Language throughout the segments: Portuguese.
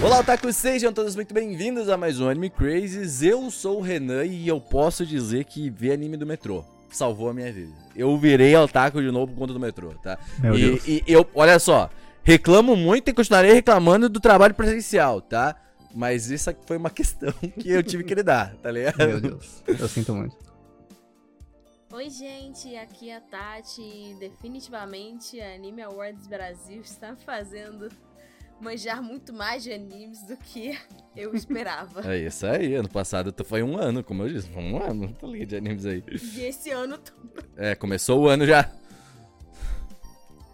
Olá, otakus! Sejam todos muito bem-vindos a mais um Anime Crazes. Eu sou o Renan e eu posso dizer que ver anime do metrô salvou a minha vida. Eu virei otaku de novo por conta do metrô, tá? Meu e, Deus. e eu, olha só, reclamo muito e continuarei reclamando do trabalho presencial, tá? Mas isso foi uma questão que eu tive que lidar, tá ligado? Meu Deus. Eu sinto muito. Oi, gente, aqui é a Tati. e Definitivamente a Anime Awards Brasil está fazendo manjar muito mais de animes do que eu esperava. É isso aí, ano passado foi um ano, como eu disse, foi um ano, tá ligado de animes aí. e esse ano É, começou o ano já.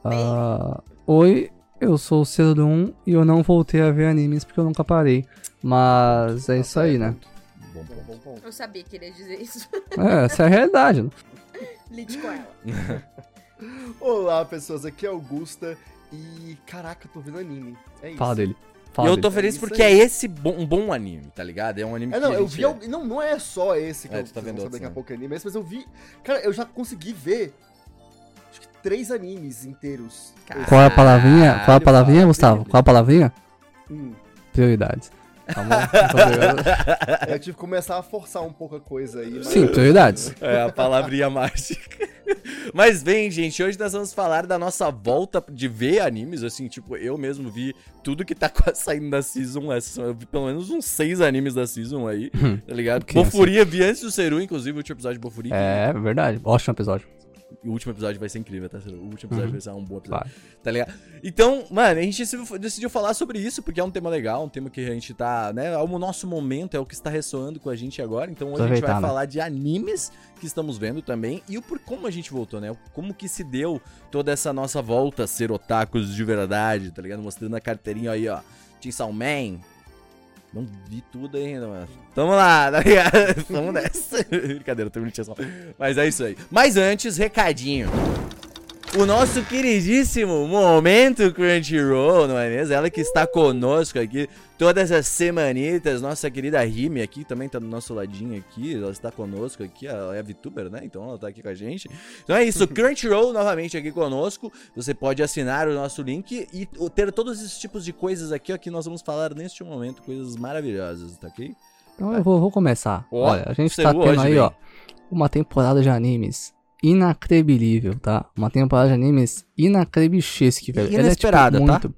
Ah, oi, eu sou o Cedum e eu não voltei a ver animes porque eu nunca parei. Mas é isso aí, né? Bom, bom, bom. eu sabia que ele ia dizer isso. É, essa é a realidade. né? Lide com ela. Olá, pessoas, aqui é Augusta e caraca, eu tô vendo anime. É isso. Fala dele. E Fala eu dele. tô feliz É porque isso é aí. esse bom- um bom anime, tá ligado? É um anime É, que não, a eu vi. al- Não, não é só esse que É, eu tá vendo daqui a né? pouco é anime, mas eu vi. Cara, eu já consegui ver. Acho que três animes inteiros. Caralho. Qual é a palavrinha? Qual é a palavrinha, Gustavo? Qual é a palavrinha? Hum, Prioridades. Tá bom? Muito obrigado. eu tive que começar a forçar um pouco a coisa aí. Mas... Sim, prioridades. É a palavrinha mágica. Mas bem, gente, hoje nós vamos falar da nossa volta de ver animes, assim, tipo, eu mesmo vi tudo que tá quase saindo da Season, essa, eu vi pelo menos uns seis animes da Season aí, tá ligado? Bofuria, vi antes do Seru, inclusive, o último episódio de Bofuria. É verdade. Ótimo episódio. O último episódio vai ser incrível, tá? O último episódio Uhum. vai ser um bom episódio. Vai. Tá ligado? Então, mano, a gente decidiu- falar sobre isso porque é um tema legal, um tema que a gente tá, né? É o nosso momento, é o que está ressoando com a gente agora. Então hoje a gente vai né? falar de animes que estamos vendo também e o por como a gente voltou, né? Como que se deu toda essa nossa volta a ser otakus de verdade, tá ligado? Mostrando a carteirinha aí, ó. Chainsaw Man. Não vi tudo ainda, mano. Tamo lá, tá ligado? Tamo nessa. Brincadeira, tô mentindo só. Mas é isso aí. Mas antes, recadinho. O nosso queridíssimo Momento Crunchyroll, não é mesmo? Ela que está conosco aqui todas as semanitas. Nossa querida Rime aqui também tá do nosso ladinho aqui. Ela está conosco aqui. Ela é VTuber, né? Então ela tá aqui com a gente. Então é isso. Crunchyroll novamente aqui conosco. Você pode assinar o nosso link e ter todos esses tipos de coisas aqui, ó, que nós vamos falar neste momento. Coisas maravilhosas, tá ok? Então eu vou, vou começar. Ó, Olha, a gente tá viu tendo hoje, aí, bem. ó, uma temporada de animes inacredibilível, tá? Uma temporada de animes inacredibichesque, velho. Ela é, tipo, inesperada, tá? muito...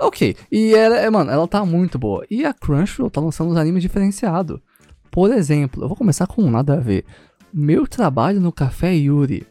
Ok, e ela, é, mano, ela tá muito boa. E a Crunchyroll tá lançando uns animes diferenciados. Por exemplo, eu vou começar com um nada a ver. Meu trabalho no Café Yuri.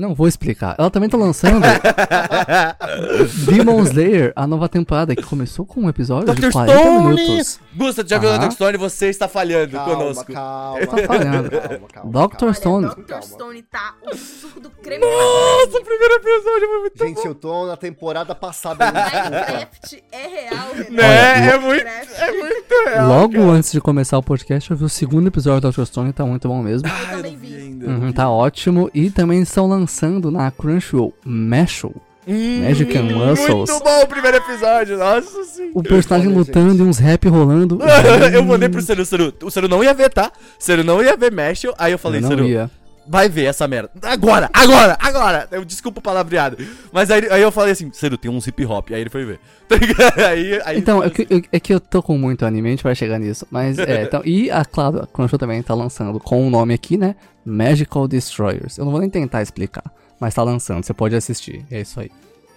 Não vou explicar. Ela também tá lançando Demon Slayer, a nova temporada, que começou com um episódio de Dr. 40 Stone! minutos. Gusta, já viu o. Dr. Stone? Você está falhando Calma, conosco. calma, Tá falhando. calma, calma, Dr. calma. Stone. Olha, Dr. Stone tá o surdo cremoso. Nossa, o primeiro episódio foi muito Gente, eu tô na temporada passada. Minecraft é real, Renan. Né? É muito, é muito real. Logo antes de começar o podcast, eu vi o segundo episódio do Dr. Stone, tá muito bom mesmo. Eu Ah, eu também vi. Uhum, tá ótimo. E também estão lançando na Crunchyroll Mashal. Hum, Magic and Muscles. Muito bom o primeiro episódio, nossa senhora. O personagem Olha, lutando e uns rap rolando. eu mandei pro Seru, Seru, o Seru não ia ver, tá? O Seru não ia ver Mashal, aí eu falei, Eu não Seru, ia. Vai ver essa merda. Agora, agora, agora. Eu desculpa o palavreado. Mas aí, aí eu falei assim, Seru, tem uns hip hop. Aí ele foi ver. Tá aí, aí, Então, é que, eu- é que eu tô com muito anime, a gente vai chegar nisso. Mas, é, então, e a, claro, a Crunchyroll também tá lançando com o nome aqui, né? Magical Destroyers. Eu não vou nem tentar explicar, mas tá lançando, você pode assistir. É isso aí.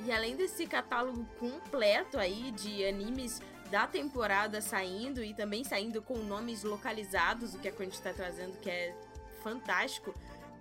E além desse catálogo completo aí de animes da temporada saindo e também saindo com nomes localizados, o que a Crunch tá trazendo, que é fantástico.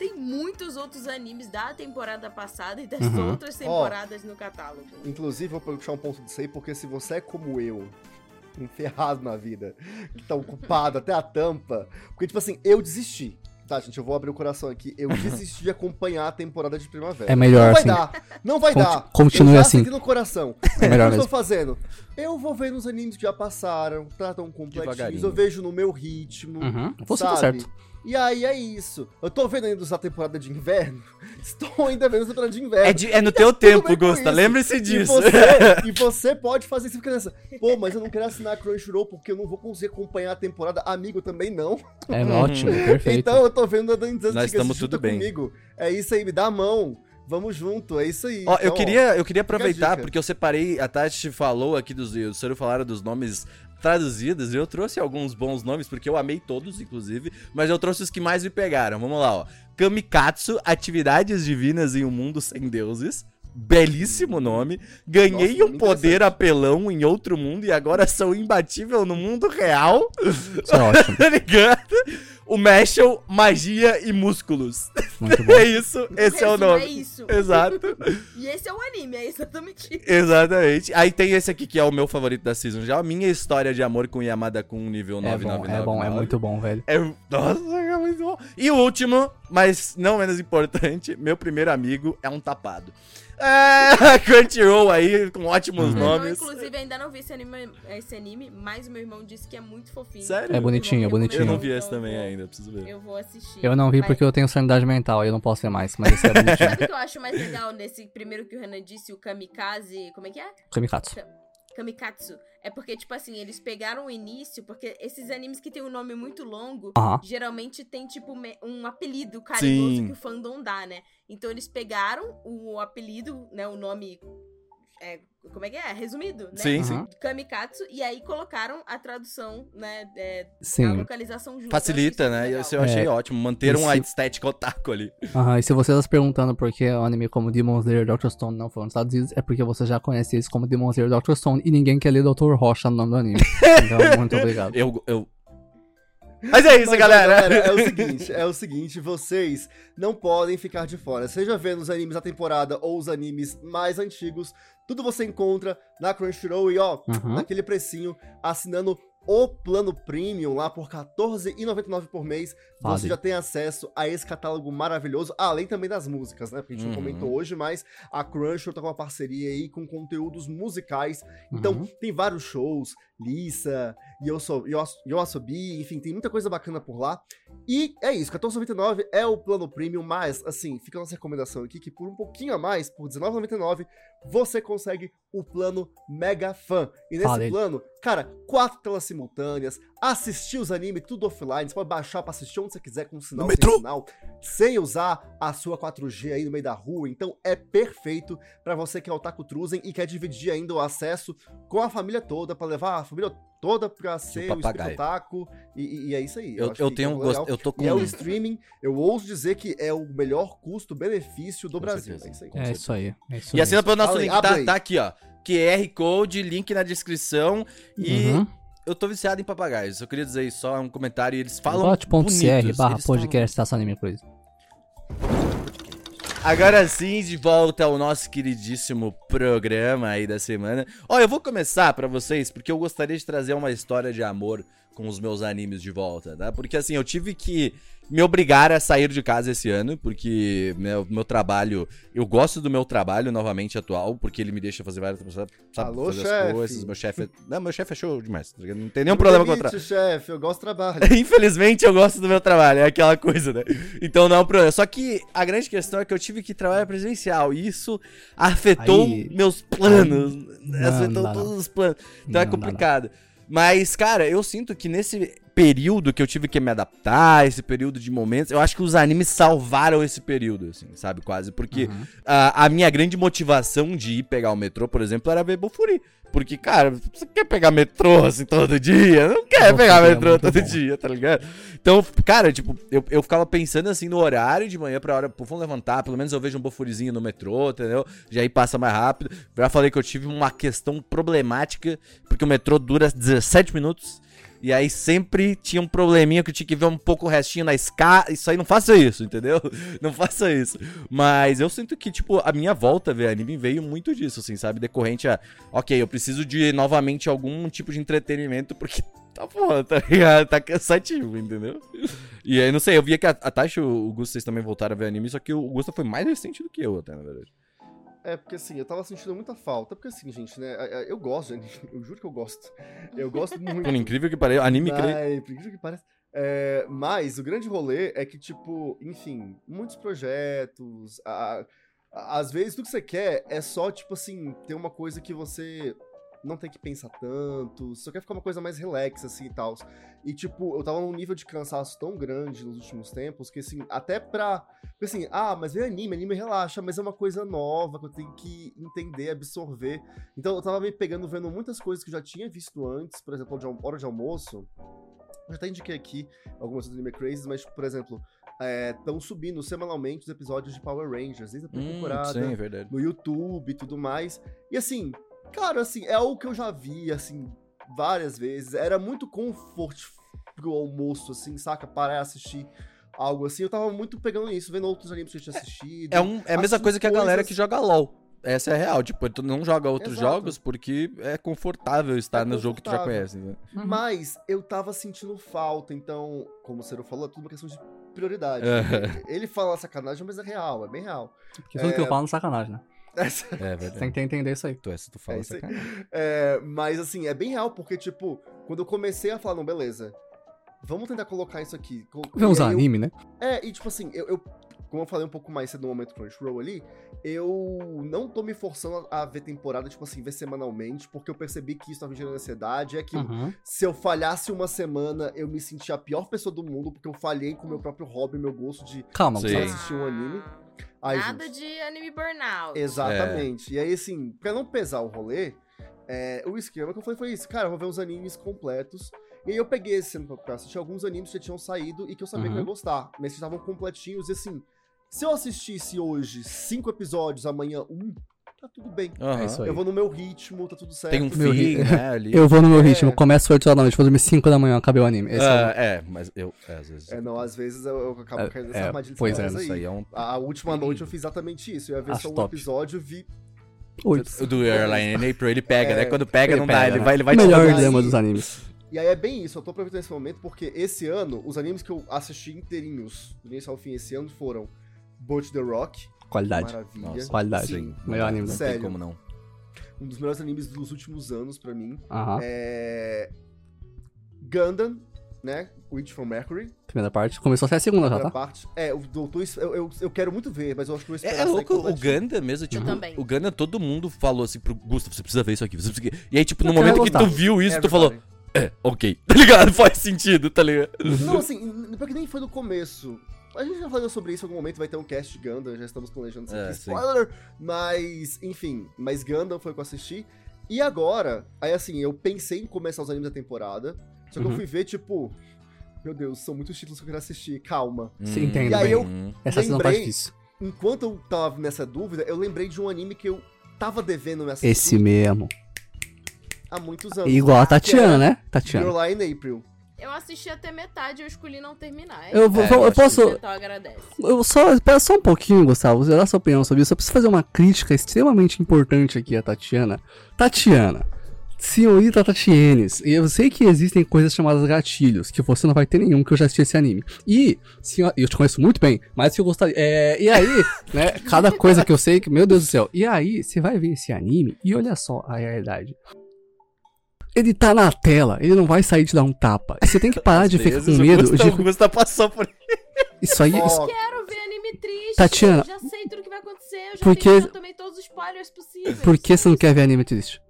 Tem muitos outros animes da temporada passada e das Uhum. outras temporadas no catálogo. Inclusive, vou puxar um ponto disso aí, porque se você é como eu, enferrado na vida, que tá ocupado até a tampa, porque, tipo assim, eu desisti. Tá, gente, eu vou abrir o coração aqui. Eu desisti de acompanhar a temporada de primavera. É melhor não vai assim. dar. Não vai Conti- dar. continue eu assim. no coração. É melhor o que eu estou fazendo? Eu vou ver nos animes que já passaram, tratam completinhos, Devagarinho. eu vejo no meu ritmo. Uhum. Você tá sabe? certo. E aí é isso. Eu tô vendo ainda essa temporada de inverno. Estou ainda vendo essa temporada de inverno. É, de- é no teu tudo tempo, Gusta. Lembre-se E disso. você, e você pode fazer isso, nessa. Pô, mas eu não quero assinar a Crunchyroll porque eu não vou conseguir acompanhar a temporada. Amigo também não. É ótimo, perfeito. Então eu tô vendo a Danzas Nós estamos tudo bem. comigo. É isso aí, me dá a mão. Vamos junto, é isso aí. Ó, eu Então, queria, eu queria fica a aproveitar, porque eu separei, a Tati falou aqui dos. O senhor falaram dos nomes traduzidos, e eu trouxe alguns bons nomes, porque eu amei todos, inclusive, mas eu trouxe os que mais me pegaram. Vamos lá, ó. Kamikatsu, Atividades Divinas em um Mundo Sem Deuses. Belíssimo nome. Ganhei Nossa, um poder apelão em outro mundo e agora sou imbatível no mundo real. Isso é ótimo. tá ligado? O Mashal, magia e músculos. Muito bom. É isso, esse é o resumo, nome. É isso. Exato. E esse é o anime, é exatamente isso. Exatamente. Aí tem esse aqui que é o meu favorito da season já. A minha história de amor com Yamada Kun nível É bom, 999. é bom, é muito bom, velho. É, nossa, é muito bom. E o último, mas não menos importante, meu primeiro amigo é um tapado. É, Crunchyroll aí, com ótimos Uhum. Nomes. inclusive, ainda não vi esse anime, esse anime, mas o meu irmão disse que é muito fofinho. Sério? É bonitinho, é bonitinho. Eu não vi Então esse também eu vou- ainda, preciso ver. Eu vou assistir. Eu não vi Mas porque eu tenho sanidade mental, eu não posso ver mais, mas esse é bonitinho. Sabe o que eu acho mais legal nesse primeiro que o Renan disse, o Kamikaze. Como é que é? Kamikatsu. Kamikatsu. É porque, tipo assim, eles pegaram o início, porque esses animes que tem um nome muito longo, Aham. geralmente tem, tipo, um apelido carinhoso Sim. que o fandom dá, né? Então eles pegaram o apelido, né? O nome. É, como é que é? Resumido, né? Sim, Uhum. sim. Kamikatsu, e aí colocaram a tradução, né? é, a Sim. localização junto. Facilita, né? isso muito Isso eu legal. achei ótimo. Manteram Esse- a estética otaku ali. Aham, e se você está se perguntando por que o anime como Demon Slayer e Dr. Stone não foram traduzidos, é porque você já conhece eles como Demon Slayer e Dr. Stone e ninguém quer ler Dr. Rocha no nome do anime. Então, muito obrigado. Eu. eu... Mas é isso, Mas, galera. é o seguinte, é o seguinte, vocês não podem ficar de fora. Seja vendo os animes da temporada ou os animes mais antigos, tudo você encontra na Crunchyroll e ó, Uhum. naquele precinho, assinando o plano premium lá por R$14,99 por mês, Vale. você já tem acesso a esse catálogo maravilhoso, além também das músicas, né? Porque a gente Uhum. não comentou hoje, mas a Crunchyroll tá com uma parceria aí com conteúdos musicais então, Uhum. tem vários shows, Lisa, Yoasobi, enfim, tem muita coisa bacana por lá. E é isso, 14,99 é o plano premium, mas, assim, fica a nossa recomendação aqui, que por um pouquinho a mais, por R$19,99, você consegue o plano Mega Fan. E nesse Fala aí. plano, cara, quatro telas simultâneas, assistir os animes tudo offline, você pode baixar pra assistir onde você quiser, com sinal, No sem sinal, sem usar a sua 4G aí no meio da rua, então é perfeito pra você que é otaku truzen e quer dividir ainda o acesso com a família toda, pra levar a família toda pra ser o otaku, e, e- é isso aí. Eu, acho eu que tenho é um gosto. Eu tô com. E é o streaming, eu ouso dizer que é o melhor custo-benefício do Com Brasil. certeza. É isso aí. É isso aí. É isso E assina pelo nosso link, tá, tá aqui, ó. QR Code, link na descrição. E Uhum. Eu tô viciado em papagaios. Eu queria dizer isso, só um comentário. E eles falam. Bot.cr barra podcast Estação Anime Cruz. Agora sim, de volta ao nosso queridíssimo programa aí da semana. Ó, eu vou começar pra vocês, porque eu gostaria de trazer uma história de amor com os meus animes de volta, tá? Porque assim, eu tive que me obrigar a sair de casa esse ano, porque meu, meu trabalho, eu gosto do meu trabalho novamente atual, porque ele me deixa fazer várias, sabe, sabe, Alô, fazer chefe. as coisas, meu chefe, é- não, meu chefe é show demais, tá não tem nenhum problema com o tra- Demite, chefe, eu gosto do trabalho. Infelizmente eu gosto do meu trabalho, é aquela coisa, né? Então não é um problema. Só que a grande questão é que eu tive que trabalhar presencial e isso afetou Aí- meus planos. Não, afetou não todos não. os planos. Então é Não, não dá. complicado. Mas, cara, eu sinto que nesse período que eu tive que me adaptar, esse período de momentos, eu acho que os animes salvaram esse período, assim, sabe? Quase. Porque Uhum. a, a minha grande motivação de ir pegar o metrô, por exemplo, era ver Bofuri. Porque, cara, você quer pegar metrô assim todo dia? Não quer Bofuri pegar é metrô muito todo bom. dia, tá ligado? Então, cara, tipo, eu, eu ficava pensando assim no horário de manhã pra hora, pô, vamos levantar, pelo menos eu vejo um bofurizinho no metrô, entendeu? Já aí passa mais rápido. Já falei que eu tive uma questão problemática, porque o metrô dura 17 minutos. E aí sempre tinha um probleminha que eu tinha que ver um pouco o restinho na escada. Isso aí não faça isso, entendeu? Não faça isso. Mas eu sinto que, tipo, a minha volta a ver anime veio muito disso, assim, sabe? Decorrente a. Ok, eu preciso de novamente algum tipo de entretenimento, porque tá foda, tá ligado? Tá cansativo, entendeu? E aí, não sei, eu via que a, a Tasha e o Gusto vocês também voltaram a ver anime, só que o Gusto foi mais recente do que eu, até, na verdade. É, porque assim, eu tava sentindo muita falta. Porque assim, gente, né? é, é, Eu gosto, gente. Eu juro que eu gosto. Eu gosto muito. Por incrível que pareça, anime cre... Ai, por incrível que pareça. É, mas o grande rolê é que, tipo, enfim, muitos projetos. a- a- às vezes tudo que você quer é só, tipo assim, ter uma coisa que você não tem que pensar tanto, só quer ficar uma coisa mais relax, assim, e tal. E, tipo, eu tava num nível de cansaço tão grande nos últimos tempos, que, assim, até pra... Porque, assim, ah, mas vem anime, anime relaxa, mas é uma coisa nova que eu tenho que entender, absorver. Então, eu tava me pegando, vendo muitas coisas que eu já tinha visto antes, por exemplo, de, hora de almoço, eu já até indiquei aqui algumas do Anime Crazy, mas, por exemplo, estão subindo semanalmente os episódios de Power Rangers, desde a primeira Hum, temporada, sim, é verdade. no YouTube e tudo mais. E assim, cara, assim, é algo que eu já vi, assim, várias vezes. Era muito comfort pro almoço, assim, saca? Parar e assistir algo assim. Eu tava muito pegando isso, vendo outros animes que eu tinha assistido. É, um, é a mesma coisa que a galera coisas- que joga LOL. Essa é a real. Tipo, tu não joga outros Exato. jogos porque é confortável estar É no jogo que tu já confortável. conhece. Né? Mas eu tava sentindo falta, então, como o Ciro falou, é tudo uma questão de prioridade. É. Ele fala sacanagem, mas é real, é bem real. Porque tudo que eu falo é sacanagem, né? Essa- É Você verdade. tem que entender isso aí. Tu, essa tu fala É isso aí. sacanagem. É, mas assim, é bem real, porque, tipo, quando eu comecei a falar, não, beleza, vamos tentar colocar isso aqui. e aí eu- anime, né? É, e tipo assim, eu, eu- como eu falei um pouco mais cedo no momento Crunchyroll ali, eu não tô me forçando a, a ver temporada, tipo assim, ver semanalmente, porque eu percebi que isso tava me gerando ansiedade, é que Uhum. se eu falhasse uma semana, eu me sentia a pior pessoa do mundo, porque eu falhei com o meu próprio hobby, meu gosto de Calma, assistir um anime. Ai, Nada gente. de anime burnout. Exatamente. E aí, assim, pra não pesar o rolê, é, o esquema que eu falei foi isso. Cara, eu vou ver os animes completos. E aí eu peguei esse ano pra- assistir alguns animes que já tinham saído e que eu sabia que eu ia Uhum. gostar. Mas que estavam completinhos. E assim, se eu assistisse hoje cinco episódios, amanhã um, tá tudo bem. Aham. É isso aí. Eu vou no meu ritmo, tá tudo certo. Tem um Meu fim, ri- né, ali. Eu vou no meu É. ritmo, começo 8 horas da noite, vou dormir 5 da manhã, acabei o anime. Esse é, Ah, é, mas eu. É, às vezes. É, não, às vezes eu, eu acabo É, caindo nessa é, armadilha pois é, Isso aí. aí é um. A, a última noite eu fiz exatamente isso. Eu ia ver Acho só um top. episódio, vi o 8. O do Airline in April, ele pega, É, né? Quando pega, ele não dá, pega, ele né? vai, ele vai Melhor te dilema dos animes. E aí é bem isso, eu tô aproveitando esse momento porque esse ano, os animes que eu assisti inteirinhos, do início ao fim esse ano, foram Boat the Rock, Qualidade. maravilha. Nossa, Qualidade. Sim, Melhor anime, Não né? tem Sério. como não. um dos melhores animes dos últimos anos pra mim. Aham. É... Gundam, né? Witch from Mercury. Primeira parte. Começou a ser a segunda já, Primeira tá? parte. É, o doutor, eu, eu, eu quero muito ver, mas eu acho que eu vou É, esperar é louco, o. Ganda mesmo, tipo, também. o Ganda todo mundo falou assim pro Gustavo, você precisa ver isso aqui, você precisa... E aí, tipo, no Eu momento que tu viu isso, tu Everybody. falou, é, ok, tá ligado? Faz sentido, tá ligado? Não, assim, porque nem foi no começo. A gente já falou sobre isso em algum momento, vai ter um cast de Gundam, já estamos planejando isso É, aqui. sim. Spoiler! Mas, enfim, mas Gundam foi o que eu assisti. E agora, aí assim, eu pensei em começar os animes da temporada, só que eu Uhum. fui ver, tipo, meu Deus, são muitos títulos que eu quero assistir, calma. Sim, Hum, entendo E aí bem. eu- hum. Essa lembrei- parte difícil. Enquanto eu tava nessa dúvida, eu lembrei de um anime que eu tava devendo me assistir Esse mesmo. há muitos anos. Igual a Tatiana, né? Tatiana. Girl Lie in April. Eu assisti até metade e eu escolhi não terminar. Eu, vou, É, eu posso. Eu só, espera só um pouquinho, Gustavo. Você dá sua opinião sobre isso. Eu preciso fazer uma crítica extremamente importante aqui à Tatiana. Tatiana, senhorita Tatienes, eu sei que existem coisas chamadas gatilhos, que você não vai ter nenhum, que eu já assisti esse anime. E, senhora, eu te conheço muito bem, mas que eu gostaria. É, e aí, né, cada coisa que eu sei, que, meu Deus do céu. E aí, você vai ver esse anime e olha só a realidade. Ele tá na tela, ele não vai sair te dar um tapa. E você tem que parar de Às ficar vezes com o medo Gustavo, de. O Gustavo passou por Isso aí. isso- Quero ver anime triste. Tatiana, Já sei tudo que vai acontecer. Eu já, por que- tenho, já tomei todos os spoilers possíveis. Por que você não quer ver anime triste?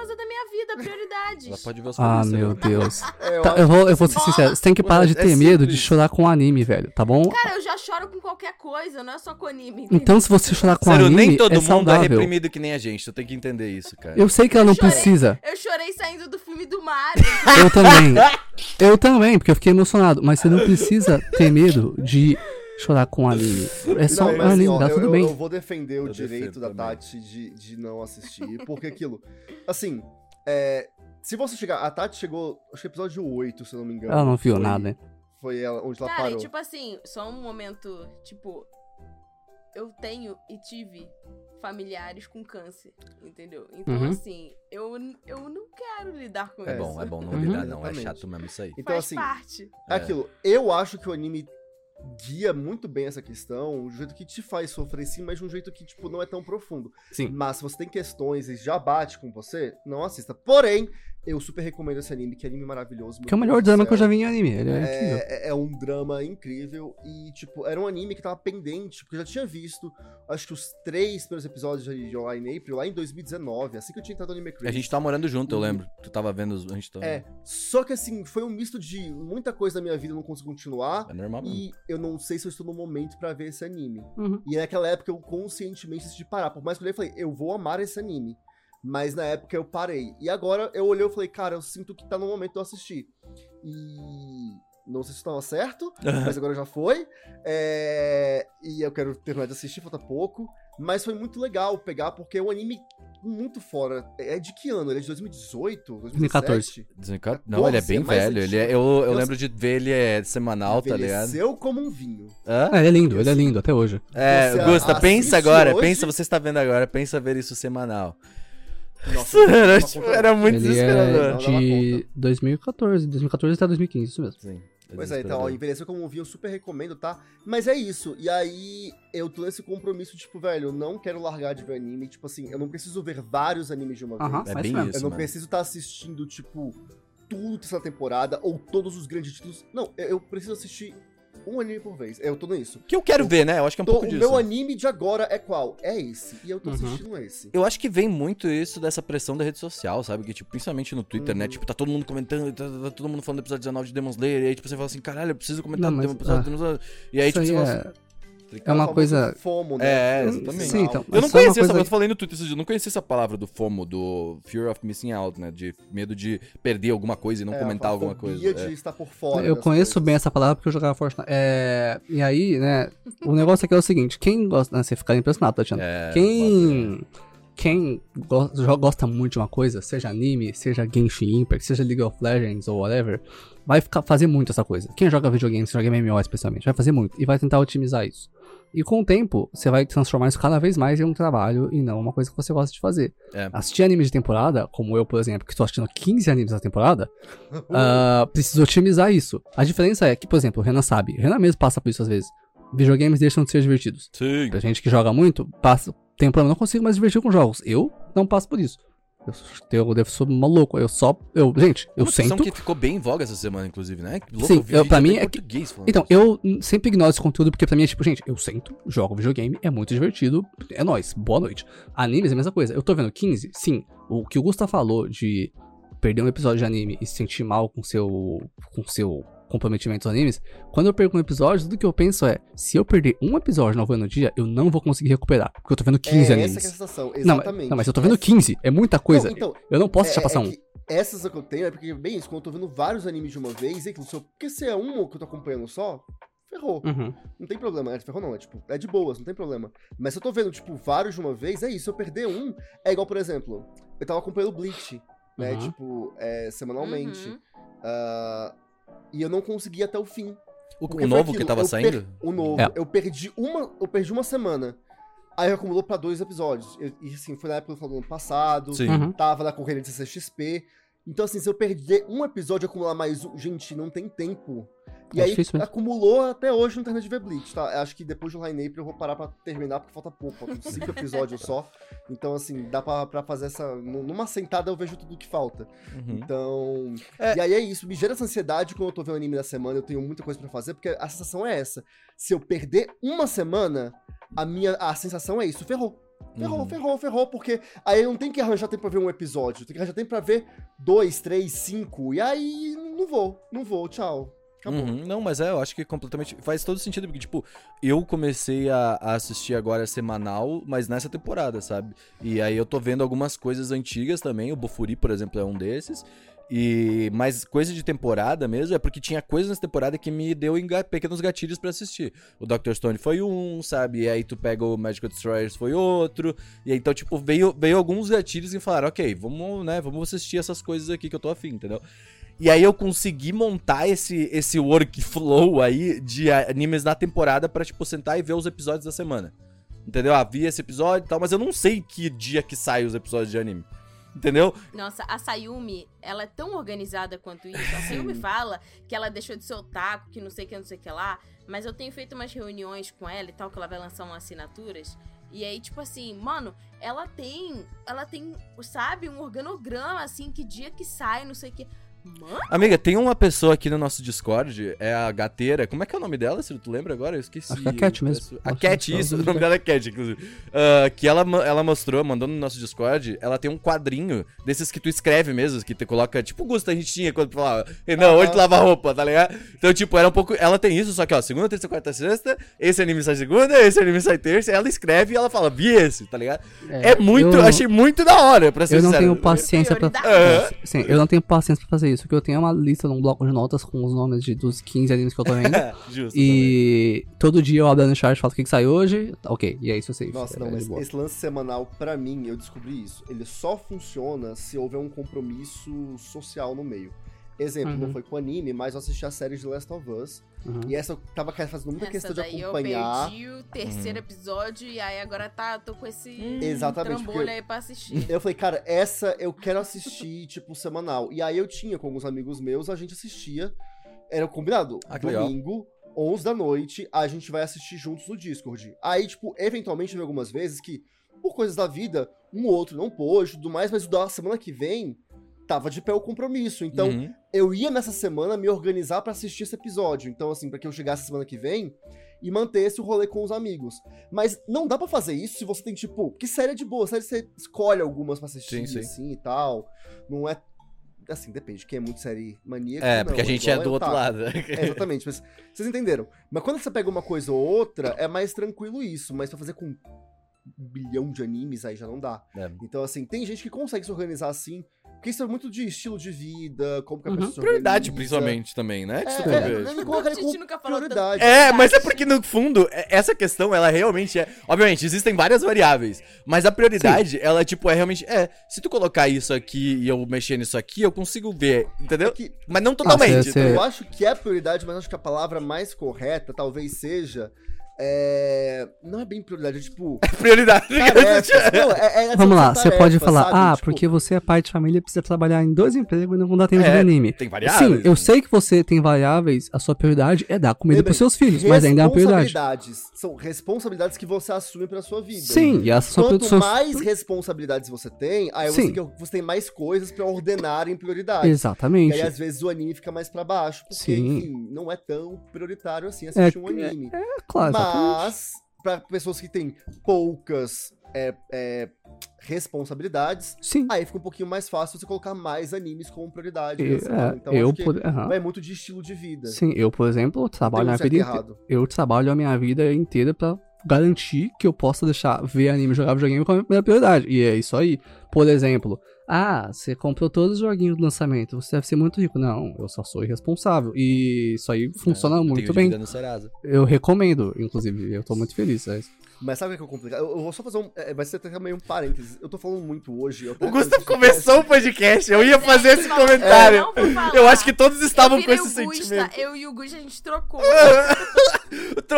Fazer da minha vida, prioridades. Ela pode ver os Ah, meu né? Deus. é, eu Tá, eu vou, eu vou ser sincero, você tem que parar de É ter medo de simples. chorar com anime, velho, tá bom? Cara, eu já choro com qualquer coisa, não é só com anime. entendeu? Então se você chorar com Sério, anime, nem todo é mundo é saudável. reprimido que nem a gente, tu tem que entender isso, cara. Eu sei que ela não Chorei. precisa. Eu chorei saindo do filme do Mario. Eu também. Eu também, porque eu fiquei emocionado. Mas você não precisa ter medo de chorar com anime. É só Não, um mas assim, anime, ó, tá tudo eu- bem. eu vou defender o Eu direito da. Tati de, de não assistir, porque aquilo. Assim, é, se você chegar. A Tati chegou, acho que episódio 8, se eu não me engano. Ela não viu Foi- nada, né? Foi ela, onde ela Cara, e parou. tipo assim, só um momento, tipo, eu tenho e tive familiares com câncer, entendeu? Então, Uhum. assim, eu, eu não quero lidar com É isso. bom, é bom não Uhum. lidar, não. É Exatamente. chato mesmo isso aí. Então, Faz assim, parte. é aquilo. Eu acho que o anime guia muito bem essa questão, um jeito que te faz sofrer sim, mas de um jeito que, tipo, não é tão profundo. Sim. Mas se você tem questões e já bate com você, não assista. Porém, eu super recomendo esse anime, que é anime maravilhoso. Que é o melhor drama que eu já vi em anime. Ele é. É, é- é um drama incrível e, tipo, era um anime que tava pendente, porque eu já tinha visto, acho que os três primeiros episódios de Online April lá em 2019, assim que eu tinha entrado no Anime A Crazy. gente tá morando junto, eu Uhum. lembro. Tu tava vendo, os- a gente tá... É, só que assim, foi um misto de muita coisa da minha vida eu não consigo continuar, É normal mesmo. e eu não sei se eu estou no momento pra ver esse anime. Uhum. E naquela época eu conscientemente decidi parar. Por mais que eu e falei, eu vou amar esse anime. Mas na época eu parei. E agora eu olhei e falei, cara, eu sinto que tá no momento de eu assistir. E. Não sei se estava certo, mas agora já foi. É, E eu quero terminar de assistir, falta pouco. Mas foi muito legal pegar, porque é um anime muito fora. É de que ano? Ele é de 2018? 2017? 2014? Não, ele é bem 14, é velho. Ele é- eu, eu Eu- lembro de ver ele é semanal, tá ligado? Envelheceu como um vinho. Hã? Ah, ele é lindo, ele é lindo até hoje. É, Você Gusta, pensa agora, hoje? pensa, você está vendo agora, pensa ver isso semanal. Nossa, Era, tipo, era muito ele desesperador. é Não dava de 2014, 2014 até 2015, isso mesmo. Sim, Pois é, então, ó, envelheceu como um vinho, eu super recomendo, tá? Mas é isso. E aí, eu tô nesse compromisso, tipo, velho, eu não quero largar de ver anime. Tipo assim, eu não preciso ver vários animes de uma Aham, vez. É bem mesmo. isso. eu não mano. preciso estar assistindo, tipo, tudo dessa temporada ou todos os grandes títulos. Não, eu, eu preciso assistir um anime por vez. Eu tô nisso. Que eu quero ver, né? Eu acho que é um Tô- pouco o disso. meu anime de agora é qual? É esse. E eu tô Uhum. assistindo esse. Eu acho que vem muito isso dessa pressão da rede social, sabe? Que, tipo, principalmente no Twitter, né? Uhum. Tipo, tá todo mundo comentando, tá, tá todo mundo falando do episódio 19 de Demon Slayer, e aí, tipo, você fala assim, caralho, eu preciso comentar Não, do mas, episódio ah, Demon Slayer. E aí, tipo, você aí fala é- assim... É uma coisa- FOMO, né? É, exatamente. Sim, então. Eu não só uma conhecia essa palavra, eu falei no Twitter esses dias, eu não conhecia essa palavra do FOMO, do Fear of Missing Out, né? De medo de perder alguma coisa e não É, comentar a alguma coisa. de é. estar por fora. Eu conheço coisas. bem essa palavra porque eu jogava Fortnite. É, e aí, né, o negócio aqui é o seguinte, quem gosta... né, você fica impressionado, Tatiana. É, Quem... Quem go- jo- gosta muito de uma coisa, seja anime, seja Genshin Impact, seja League of Legends ou whatever, vai ficar, fazer muito essa coisa. Quem joga videogame, joga MMO especialmente, vai fazer muito e vai tentar otimizar isso. E com o tempo, você vai transformar isso cada vez mais em um trabalho e não uma coisa que você gosta de fazer. É. Assistir animes de temporada, como eu, por exemplo, que estou assistindo 15 animes na temporada, ah, preciso otimizar isso. A diferença é que, por exemplo, o Renan sabe, o Renan mesmo passa por isso às vezes. Videogames deixam de ser divertidos. Sim. Pra gente que joga muito, passa, tem um problema, não consigo mais divertir com jogos. Eu não passo por isso. Eu, eu devo ser maluco. Eu só. Eu, gente, eu Uma sento. que ficou bem em voga essa semana, inclusive, né? Que Sim, eu- pra mim é que- Então, isso. eu sempre ignoro esse conteúdo porque pra mim é tipo, gente, eu sento, jogo videogame, é muito divertido, é nóis, boa noite. Animes é a mesma coisa. Eu tô vendo 15, sim, o que o Gusta falou de perder um episódio de anime e se sentir mal com seu com seu comprometimento aos animes, quando eu perco um episódio, tudo que eu penso é, se eu perder um episódio não vendo no dia, eu não vou conseguir recuperar, porque eu tô vendo 15 é, animes. Essa que é a sensação, não, mas- exatamente. não, mas eu tô vendo Essa- 15, é muita coisa. Não, então, eu não posso é- deixar passar é um. que Essa sensação que eu tenho é porque, bem isso, quando eu tô vendo vários animes de uma vez, e aquilo, se eu, porque se é um que eu tô acompanhando só, ferrou. Uhum. Não tem problema, é, ferrou não, é tipo, é de boas, não tem problema. Mas se eu tô vendo, tipo, vários de uma vez, é isso, se eu perder um, é igual, por exemplo, eu tava acompanhando o Bleach, né, Uhum. tipo, é, semanalmente, Uhum. ah, e eu não consegui até o fim. O, o novo aquilo, que tava eu saindo? per- O novo. É. Eu perdi uma. Eu perdi uma semana. Aí acumulou pra dois episódios. Eu- e assim, foi na época do ano passado. Sim. Uhum. Tava na corrida de CCXP. Então, assim, se eu perder um episódio e acumular mais um. Gente, não tem tempo. E É aí mesmo. acumulou até hoje no internet de ver Bleach, tá? Acho que depois do Line April eu vou parar pra terminar, porque falta pouco, cinco episódios só. Então, assim, dá pra, pra fazer essa. Numa sentada eu vejo tudo que falta. Uhum. Então. É. E aí é isso, me gera essa ansiedade quando eu tô vendo anime na semana, eu tenho muita coisa pra fazer, porque a sensação é essa. Se eu perder uma semana, a minha a sensação é isso, ferrou. Ferrou, Uhum. ferrou, ferrou, porque aí eu não tenho que arranjar tempo pra ver um episódio, tenho que arranjar tempo pra ver dois, três, cinco, e aí não vou, não vou, tchau. Uhum, Não, mas é, eu acho que completamente. Faz todo sentido, porque, tipo, eu comecei a, a assistir agora semanal, mas nessa temporada, sabe? E aí eu tô vendo algumas coisas antigas também. O Bofuri, por exemplo, é um desses. E mas coisa de temporada mesmo é porque tinha coisas nessa temporada que me deu enga- pequenos gatilhos pra assistir. O Dr. Stone foi um, sabe? E aí tu pega o Magical Destroyers foi outro. E aí então tipo veio veio alguns gatilhos e falaram, OK, vamos, né, vamos assistir essas coisas aqui que eu tô afim, entendeu? E aí eu consegui montar esse, esse workflow aí de animes na temporada pra, tipo, sentar e ver os episódios da semana. Entendeu? Ah, esse episódio e tal, mas eu não sei que dia que saem os episódios de anime. Entendeu? Nossa, a Sayumi, ela é tão organizada quanto isso. A Sayumi fala que ela deixou de ser otaku, que não sei o que, não sei o que lá. Mas eu tenho feito umas reuniões com ela e tal, que ela vai lançar umas assinaturas. E aí, tipo assim, mano, ela tem. Ela tem, sabe, um organograma, assim, que dia que sai, não sei o que. Mano, Amiga, tem uma pessoa aqui no nosso Discord, é a gateira. Como é que é o nome dela, se tu lembra agora? Eu esqueci. Acho que é a Cat mesmo. A Cat, é isso. O nome dela é Cat, inclusive. Ah, que ela, ela mostrou, mandou no nosso Discord, ela tem um quadrinho desses que tu escreve mesmo, que tu coloca, tipo o Gusto a gente tinha quando tu falava, "E não, hoje tu lava roupa, tá ligado? Então, tipo, era um pouco. Ela tem isso, só que, ó, segunda, terça, quarta, sexta, esse anime sai segunda, esse anime sai terça, ela escreve e ela fala, vi esse, tá ligado? É, muito, eu- achei muito da hora, pra ser Eu não sincero. tenho paciência pra. É, Sim, eu não tenho paciência pra fazer isso. Porque eu tenho uma lista num bloco de notas com os nomes de, dos 15 animes que eu tô vendo. Justo. e todo dia eu abro no chat e falo o que, que sai hoje. Ok, e é isso, eu sei. Nossa, é, não, é mas esse lance semanal, pra mim, eu descobri isso. Ele só funciona se houver um compromisso social no meio. Exemplo, não Uhum. foi com anime, mas eu assisti a série de Last of Us. Uhum. E essa eu tava fazendo muita essa questão de acompanhar. eu perdi o terceiro episódio e aí agora tá, tô com esse Exatamente, trambolho aí pra assistir. Eu falei, cara, essa eu quero assistir, tipo, semanal. E aí eu tinha com alguns amigos meus, a gente assistia. Era combinado. Ah, domingo, 11 da noite, a gente vai assistir juntos no Discord. Aí, tipo, eventualmente, teve algumas vezes que, por coisas da vida, um ou outro não pôde e tudo mais, mas o da semana que vem tava de pé o compromisso. Então, Uhum. eu ia nessa semana me organizar pra assistir esse episódio. Então, assim, pra que eu chegasse semana que vem e manter esse rolê com os amigos. Mas não dá pra fazer isso se você tem, tipo, que série é de boa, série você escolhe algumas pra assistir, Sim, sim. assim e tal. Não é. Assim, depende, quem é muito série maníaco. É, não, porque a gente é do outro tá. lado. É, exatamente, mas vocês entenderam. Mas quando você pega uma coisa ou outra, é mais tranquilo isso. Mas pra fazer com bilhão de animes, aí já não dá. É. Então, assim, tem gente que consegue se organizar assim, porque isso é muito de estilo de vida, como que a Uhum. pessoa Prioridade, principalmente, também, né? É, tu é, não me A gente nunca falou prioridade. É, mas é porque no fundo, é- essa questão, ela realmente é. Obviamente, existem várias variáveis. Mas a prioridade, ela, tipo, é realmente. É, se tu colocar isso aqui e eu mexer nisso aqui, eu consigo ver, entendeu? É que Mas não totalmente. cê- cê- eu acho que é prioridade, mas acho que a palavra mais correta talvez seja. É... Não é bem prioridade, é tipo. Prioridade. Tarefa. Não, é- é Vamos lá, essa você pode falar, sabe? ah, Tipo, porque você é pai de família e precisa trabalhar em dois empregos e não dá tempo de É, ver anime. Tem variáveis. Sim, eu sei que você tem variáveis, a sua prioridade é dar comida pros seus filhos, mas ainda é uma prioridade. Responsabilidades. São responsabilidades que você assume pra sua vida. Sim, e essas são Quanto suas... mais responsabilidades você tem, aí você, que- você tem mais coisas pra ordenar em prioridades. E Exatamente. aí, às vezes, o anime fica mais pra baixo. Porque, Sim. enfim, não é tão prioritário assim assistir um É- anime. É claro, exatamente. Mas, pra pessoas que têm poucas é, é, responsabilidades, Sim. aí fica um pouquinho mais fácil você colocar mais animes como prioridade. Na semana. é, então, eu por... vai muito de estilo de vida. Sim, eu, por exemplo, trabalho Tem um a certo vida e errado. eu trabalho a minha vida inteira pra garantir que eu possa deixar ver anime e jogar videogame como a minha primeira prioridade. E é isso aí. Por exemplo, ah, você comprou todos os joguinhos do lançamento, você deve ser muito rico. Não, eu só sou irresponsável. E isso aí funciona Tenho muito bem. Eu recomendo, inclusive, eu tô muito feliz. É isso. Mas sabe o que é complicado? Eu, eu vou só fazer um. é, vai ser até meio um parênteses. Eu tô falando muito hoje. O Gustavo começou o podcast, eu ia é, fazer esse comentário. Eu acho que todos estavam eu com esse o Gusta, sentimento. Eu e o Gusta, a gente trocou.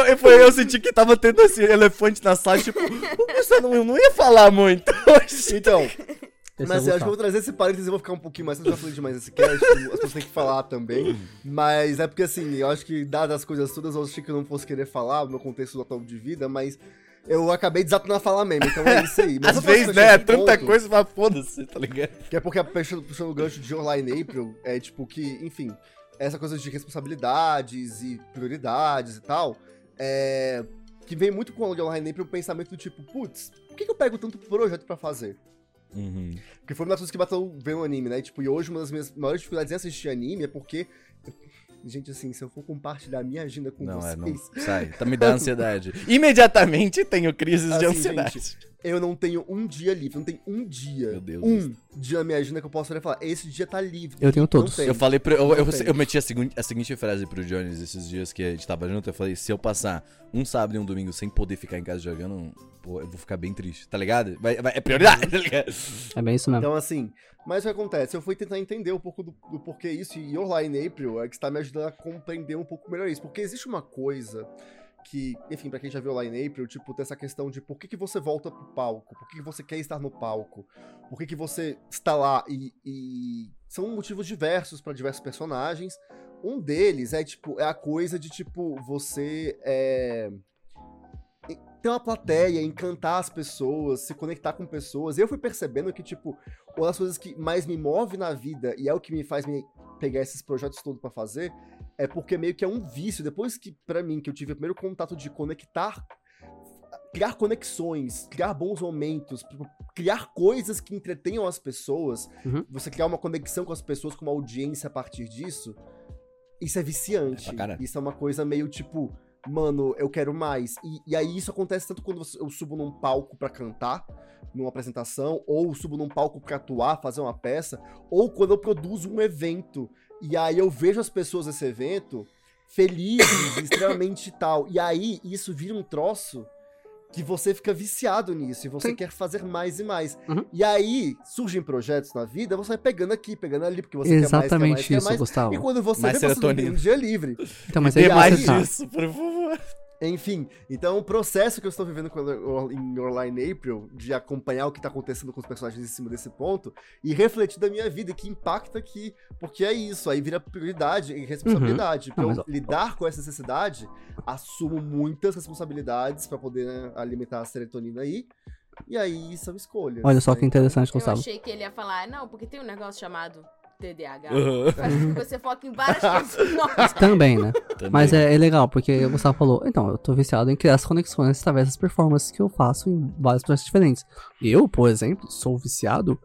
Eu foi- eu senti que tava tendo esse elefante na sala, tipo, o Gustavo não, eu não ia falar muito hoje. Então, Esse mas é eu acho que eu vou trazer esse parênteses e vou ficar um pouquinho mais. Eu já falei demais nesse cast, as pessoas têm que falar também. Mas é porque, assim, eu acho que, dadas as coisas todas, eu achei que eu não fosse querer falar no meu contexto atual de vida, mas eu acabei desatando a falar mesmo, então é isso aí. Mas Às vezes, né, esse é tanta ponto, coisa, mas foda-se, tá ligado? Que é porque, puxando, puxando o gancho de Online April, é tipo que, enfim, essa coisa de responsabilidades e prioridades e tal, é. Que vem muito com o Online April o pensamento do tipo, putz, por que, que eu pego tanto projeto pra fazer? Uhum. Porque foi uma das coisas que bateu vendo anime, né? Tipo, e hoje uma das minhas maiores dificuldades em assistir anime é porque. Gente, assim, se eu for compartilhar a minha agenda com Não, é, vocês, não. Sai, tá me dando ansiedade. Imediatamente tenho crises de Assim, ansiedade. Eu não tenho um dia livre, não tem um dia. Meu Deus. Um dia na minha agenda que eu posso olhar e falar, esse dia tá livre. Eu tenho todos. Eu falei pro, eu, eu, eu meti a, segun- a seguinte frase pro Jones esses dias que a gente tava junto. Eu falei: se eu passar um sábado e um domingo sem poder ficar em casa jogando, pô, eu vou ficar bem triste, tá ligado? Vai, vai- é prioridade, tá ligado? É bem isso mesmo. Então, assim, mas o que acontece? Eu fui tentar entender um pouco do, do porquê isso, e Your Line April é que está me ajudando a compreender um pouco melhor isso. Porque existe uma coisa que, enfim, pra quem já viu Line April, tipo, tem essa questão de por que, que você volta pro palco, por que, que você quer estar no palco, por que, que você está lá, e, e são motivos diversos para diversos personagens. Um deles é, tipo, é a coisa de, tipo, você é, ter uma plateia, encantar as pessoas, se conectar com pessoas. Eu fui percebendo que, tipo, uma das coisas que mais me move na vida e é o que me faz me pegar esses projetos todos pra fazer é porque meio que é um vício. Depois que, pra mim, que eu tive o primeiro contato de conectar, criar conexões, criar bons momentos, tipo, criar coisas que entretenham as pessoas, Uhum. você criar uma conexão com as pessoas, com uma audiência a partir disso, isso é viciante. É isso é uma coisa meio tipo, mano, eu quero mais. E, e aí isso acontece tanto quando eu subo num palco pra cantar, numa apresentação, ou subo num palco pra atuar, fazer uma peça, ou quando eu produzo um evento. E aí eu vejo as pessoas nesse evento felizes, extremamente tal. E aí isso vira um troço que você fica viciado nisso e você Sim. quer fazer mais e mais. Uhum. E aí surgem projetos na vida, você vai pegando aqui, pegando ali, porque você quer mais, quer mais, Exatamente quer isso, mais. Gustavo. E quando você Mais vê, você tem um dia livre. Então, mas E aí aí- mais você tá. disso, por favor. Enfim, então o processo que eu estou vivendo eu- em Online April, de acompanhar o que tá acontecendo com os personagens em cima desse ponto, e refletir da minha vida, que impacta aqui, porque é isso, aí vira prioridade e responsabilidade. Pra mas- eu lidar com essa necessidade, assumo muitas responsabilidades pra poder né, alimentar a serotonina aí, e aí são escolhas. Olha só né? que interessante, Eu Gustavo. achei que ele ia falar, não, porque tem um negócio chamado TDAH. Uhum. Faz com que você foca em várias coisas. Também, né? Também. Mas é, é legal, porque o Gustavo falou, então, eu tô viciado em criar as conexões através das performances que eu faço em vários projetos diferentes. Eu, por exemplo, sou viciado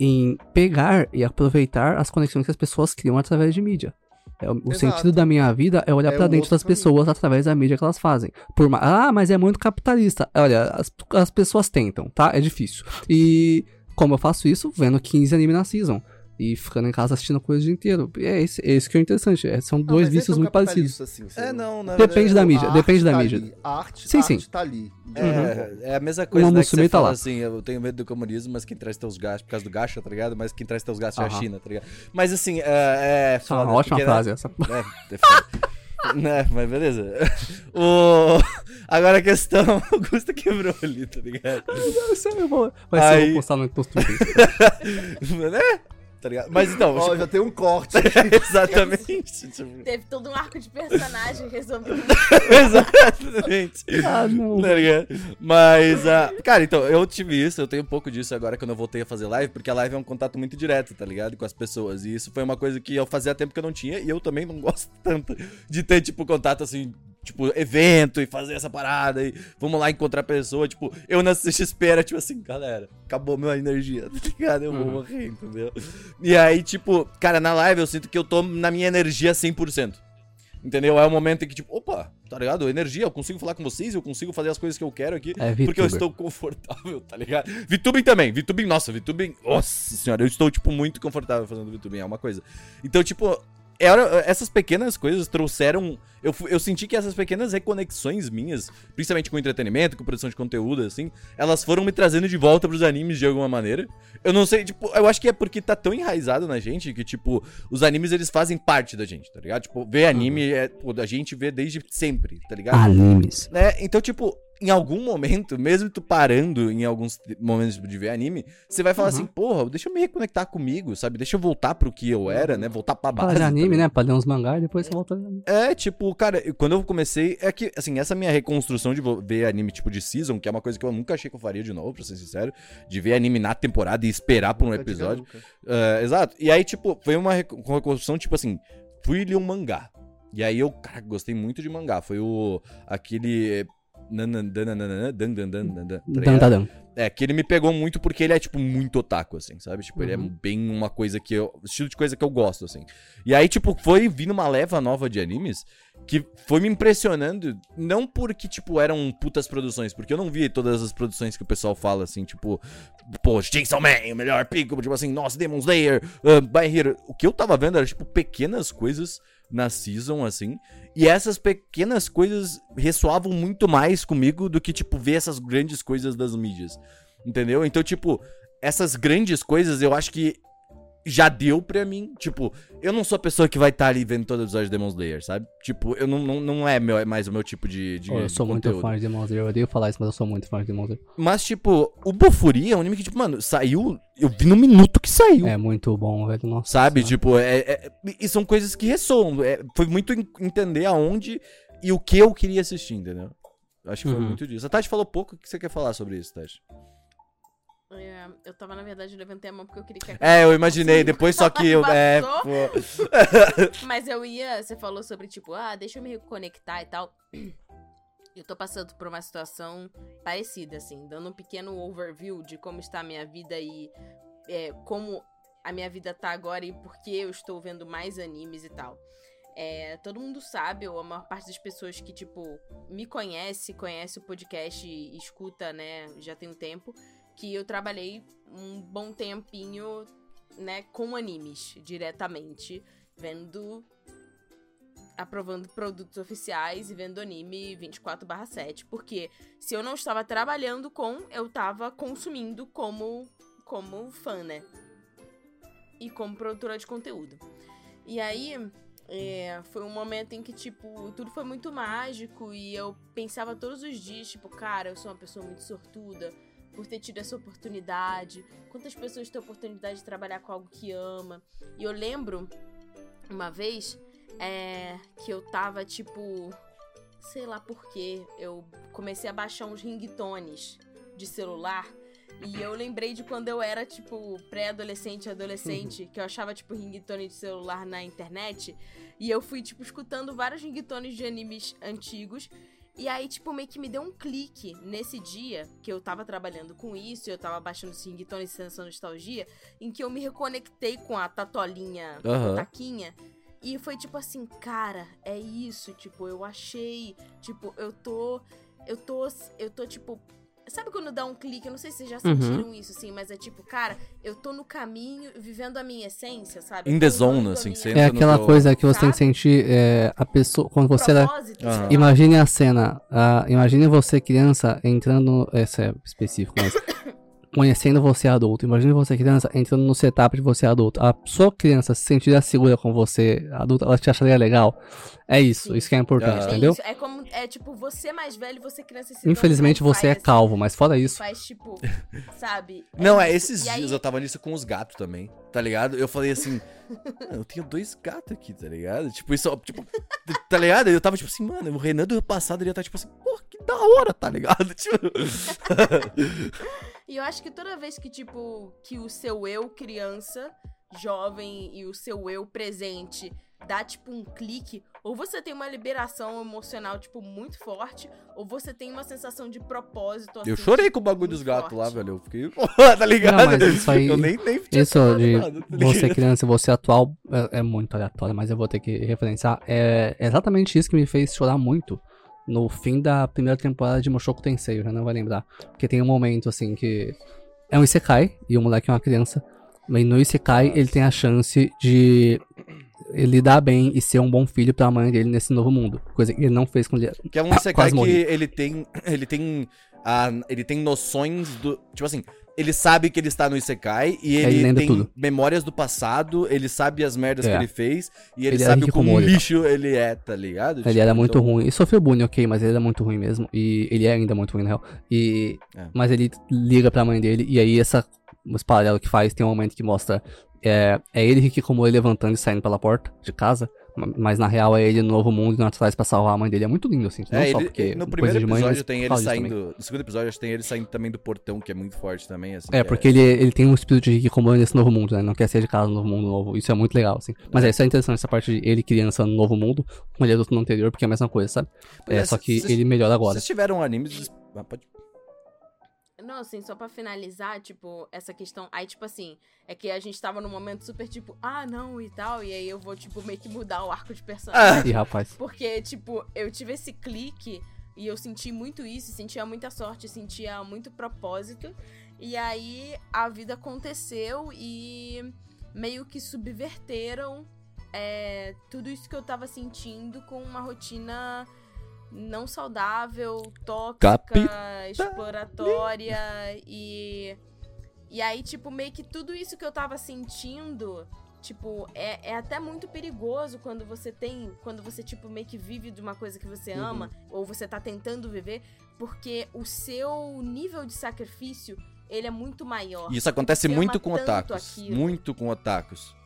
em pegar e aproveitar as conexões que as pessoas criam através de mídia. É, o Exato. sentido da minha vida é olhar É pra um dentro das caminho. pessoas através da mídia que elas fazem. Por ma- ah, mas é muito capitalista. Olha, as, as pessoas tentam, tá? É difícil. E como eu faço isso? Vendo 15 anime na season. E ficando em casa assistindo coisa o dia inteiro. E é esse, é esse que é o interessante. é- são Não, dois mas é vícios tão muito parecidos. assim, É, não, na Depende verdade, da mídia, depende da tá mídia. ali, A arte, Sim, a sim. arte tá ali. É, é a mesma coisa, Uma né, que você tá fala lá. assim, eu tenho medo do comunismo, mas quem traz teus gastos, por causa do gacha, tá ligado? Mas quem traz teus gastos é a. China, tá ligado? Mas assim, é... é é uma ótima porque, né, frase essa. É, é foda. né, mas beleza. O... Agora a questão, o Gusta quebrou ali, tá ligado? Isso é bom. Vai ser, eu Aí- vou postar no post né? Tá ligado? Mas então, Ó, tipo, já tem um corte. exatamente. tipo, Teve todo um arco de personagem resolvido. exatamente. Ah, não. Tá ligado? Mas, ah, cara, então, eu tive isso, eu tenho um pouco disso agora quando eu voltei a fazer live, porque a live é um contato muito direto, tá ligado? Com as pessoas. E isso foi uma coisa que eu fazia tempo que eu não tinha, e eu também não gosto tanto de ter, tipo, contato assim. Tipo, evento e fazer essa parada e vamos lá encontrar pessoa. Tipo, eu na CXP era tipo assim, galera, acabou minha energia, tá ligado? Eu vou Uhum. morrer, entendeu? E aí, tipo, cara, na live eu sinto que eu tô na minha energia 100%. Entendeu? É o momento em que, tipo, opa, tá ligado? Energia, eu consigo falar com vocês, eu consigo fazer as coisas que eu quero aqui. É porque eu estou confortável, tá ligado? VTubing também, VTubing, nossa, VTubing, nossa senhora, eu estou, tipo, muito confortável fazendo VTubing, é uma coisa. Então, tipo, era, essas pequenas coisas trouxeram. Eu, eu senti que essas pequenas reconexões minhas, principalmente com entretenimento, com produção de conteúdo, assim, elas foram me trazendo de volta pros animes de alguma maneira. Eu não sei, tipo, eu acho que é porque tá tão enraizado na gente que, tipo, os animes eles fazem parte da gente, tá ligado? Tipo, ver anime é. Pô, a gente vê desde sempre, tá ligado? Animes. né? Então, tipo, em algum momento, mesmo tu parando em alguns momentos de ver anime, você vai falar Uhum. assim, porra, deixa eu me reconectar comigo, sabe? Deixa eu voltar pro que eu era, né? Voltar pra base. tá anime, ligado? né? Pra ler uns mangá e depois você volta. É, tipo, cara, quando eu comecei, é que, assim, essa minha reconstrução de ver anime tipo de season, que é uma coisa que eu nunca achei que eu faria de novo, pra ser sincero, de ver anime na temporada e esperar por um episódio. É, exato. E aí, tipo, foi uma reco- reconstrução, tipo assim, fui ler um mangá. E aí eu, cara, gostei muito de mangá. Foi o. aquele. É, que ele me pegou muito porque ele é, tipo, muito otaku, assim, sabe? Tipo, ele é Uhum. bem uma coisa que eu. estilo de coisa que eu gosto, assim. E aí, tipo, foi vindo uma leva nova de animes que foi me impressionando, não porque, tipo, eram putas produções, porque eu não vi todas as produções que o pessoal fala, assim, tipo, pô, Chainsaw Man, o melhor pico, tipo assim, nossa, Demon Slayer, uh, By Hero. O que eu tava vendo era, tipo, pequenas coisas na season, assim, e essas pequenas coisas ressoavam muito mais comigo do que, tipo, ver essas grandes coisas das mídias. Entendeu? Então, tipo, essas grandes coisas eu acho que já deu pra mim. Tipo, eu não sou a pessoa que vai estar ali vendo todo episódio de Demon Slayer, sabe? Tipo, eu não, não, não é meu, é mais o meu tipo de, de, Pô, eu de sou muito conteúdo. fã de Demon Slayer. Eu odeio falar isso, mas eu sou muito fã de Demon Slayer. Mas, tipo, o Bofuri é um anime que, tipo, mano, saiu. Eu vi no minuto que saiu. É muito bom, velho. Nossa. Sabe? Tipo, é, é- e são coisas que ressoam. É, foi muito en- entender aonde e o que eu queria assistir, entendeu? Acho que foi Uhum. muito disso. A Tati falou pouco. O que você quer falar sobre isso, Tati? É, eu tava, na verdade, levantei a mão porque eu queria que a É, eu imaginei. Depois só que eu. É, pô. Mas eu ia, você falou sobre tipo, ah, deixa eu me reconectar e tal. Eu tô passando por uma situação parecida, assim, dando um pequeno overview de como está a minha vida e é, como a minha vida tá agora e por que eu estou vendo mais animes e tal. É, todo mundo sabe, ou a maior parte das pessoas que, tipo, me conhece, conhece o podcast e escuta, né, já tem um tempo, que eu trabalhei um bom tempinho, né, com animes diretamente, vendo aprovando produtos oficiais e vendo anime 24/7, porque se eu não estava trabalhando com, eu estava consumindo como como fã, né? E como produtora de conteúdo. E aí, é, foi um momento em que, tipo, tudo foi muito mágico e eu pensava todos os dias, tipo, cara, eu sou uma pessoa muito sortuda por ter tido essa oportunidade. Quantas pessoas têm a oportunidade de trabalhar com algo que ama? E eu lembro uma vez é, que eu tava, tipo, sei lá por quê, eu comecei a baixar uns ringtones de celular. E eu lembrei de quando eu era, tipo, pré-adolescente, adolescente, que eu achava, tipo, ringtone de celular na internet. E eu fui, tipo, escutando vários ringtones de animes antigos. E aí, tipo, meio que me deu um clique nesse dia que eu tava trabalhando com isso, eu tava baixando esse ringtone de sensação nostalgia, em que eu me reconectei com a tatolinha, Aham. taquinha. E foi tipo assim, cara, é isso, tipo, eu achei, tipo, eu tô, eu tô, eu tô, tipo, sabe quando dá um clique? Eu não sei se vocês já Uhum. sentiram isso, assim, mas é tipo, cara, eu tô no caminho, vivendo a minha essência, sabe? In the zone, a assim, você É no aquela teu- coisa que você tem que Sabe? é, a pessoa. Quando você era. lá. Imagine a cena. ah, imagine você, criança, entrando. Esse é específico, mas. Conhecendo você adulto. Imagine você, criança, entrando no setup de você adulto. A sua criança se sentiria segura com você adulto, ela te acharia legal. É isso, Sim. isso que é importante. É entendeu? isso, é como, é tipo, você mais velho, você criança se Infelizmente você é pai, assim, calvo, mas fora isso. Faz tipo, sabe? Não, é esses E aí- dias eu tava nisso com os gatos também, tá ligado? Eu falei assim, "Mano, eu tenho dois gatos aqui, tá ligado? Tipo, isso, tipo, tá ligado? Eu tava tipo assim, mano, o Renan do ano passado ele ia estar tipo assim, pô, que da hora, tá ligado? Tipo, E eu acho que toda vez que, tipo, que o seu eu criança, jovem e o seu eu presente dá, tipo, um clique, ou você tem uma liberação emocional, tipo, muito forte, ou você tem uma sensação de propósito, assim, eu chorei com o bagulho dos gatos lá, velho. Eu fiquei, tá ligado? Não, mas isso aí- Eu nem, nem Isso falado de nada, tá você criança e você atual é, é muito aleatório, mas eu vou ter que referenciar. É exatamente isso que me fez chorar muito no fim da primeira temporada de Mushoku Tensei, eu já não vai lembrar. Porque tem um momento assim que é um Isekai e o moleque é uma criança, mas no Isekai ele tem a chance de lidar bem e ser um bom filho pra mãe dele nesse novo mundo, coisa que ele não fez com ele. Que é um Ah, Isekai que morri. ele tem. Ele tem. A, ele tem noções do. Tipo assim, ele sabe que ele está no Isekai e ele ele tem tudo. memórias do passado, ele sabe as merdas É. que ele fez e ele, Ele era sabe o como hikikomori, lixo ele é, tá ligado? Ele Tipo, era muito então- ruim. E sofreu bullying, ok, mas ele era muito ruim mesmo. E ele é ainda muito ruim, na real. E... É. Mas ele liga pra mãe dele, e aí essa... Esse paralelo que faz, tem um momento que mostra... É, é ele que como ele levantando e saindo pela porta de casa. Ma- Mas na real é ele no novo mundo indo atrás pra salvar a mãe dele. É muito lindo, assim. Não É, só ele, porque no primeiro mãe, episódio mas tem ele também. saindo. No segundo episódio que tem ele saindo também do portão, que é muito forte também, assim. É, que porque ele, ele tem um espírito de Hikikomori nesse novo mundo, né? Não quer ser de casa no novo mundo novo. Isso é muito legal, assim. Mas é, isso é interessante, essa parte de ele criança no novo mundo, com ele adulto no anterior, porque é a mesma coisa, sabe? Pois É, é, só que ele melhora agora. Vocês tiveram animes. Ah, pode... Não, assim, só pra finalizar, tipo, essa questão. Aí, tipo assim, é que a gente tava num momento super tipo, ah, não, e tal. E aí eu vou, tipo, meio que mudar o arco de personagem. Ih, rapaz. Porque, tipo, eu tive esse clique e eu senti muito isso, sentia muita sorte, sentia muito propósito. E aí a vida aconteceu e meio que subverteram é, tudo isso que eu tava sentindo com uma rotina não saudável, tóxica, exploratória e E aí, tipo, meio que tudo isso que eu tava sentindo, tipo, é, é até muito perigoso quando você tem. Quando você, tipo, meio que vive de uma coisa que você Uhum. ama, ou você tá tentando viver, porque o seu nível de sacrifício, ele é muito maior. Isso acontece muito com otakus. aquilo. Muito com otakus.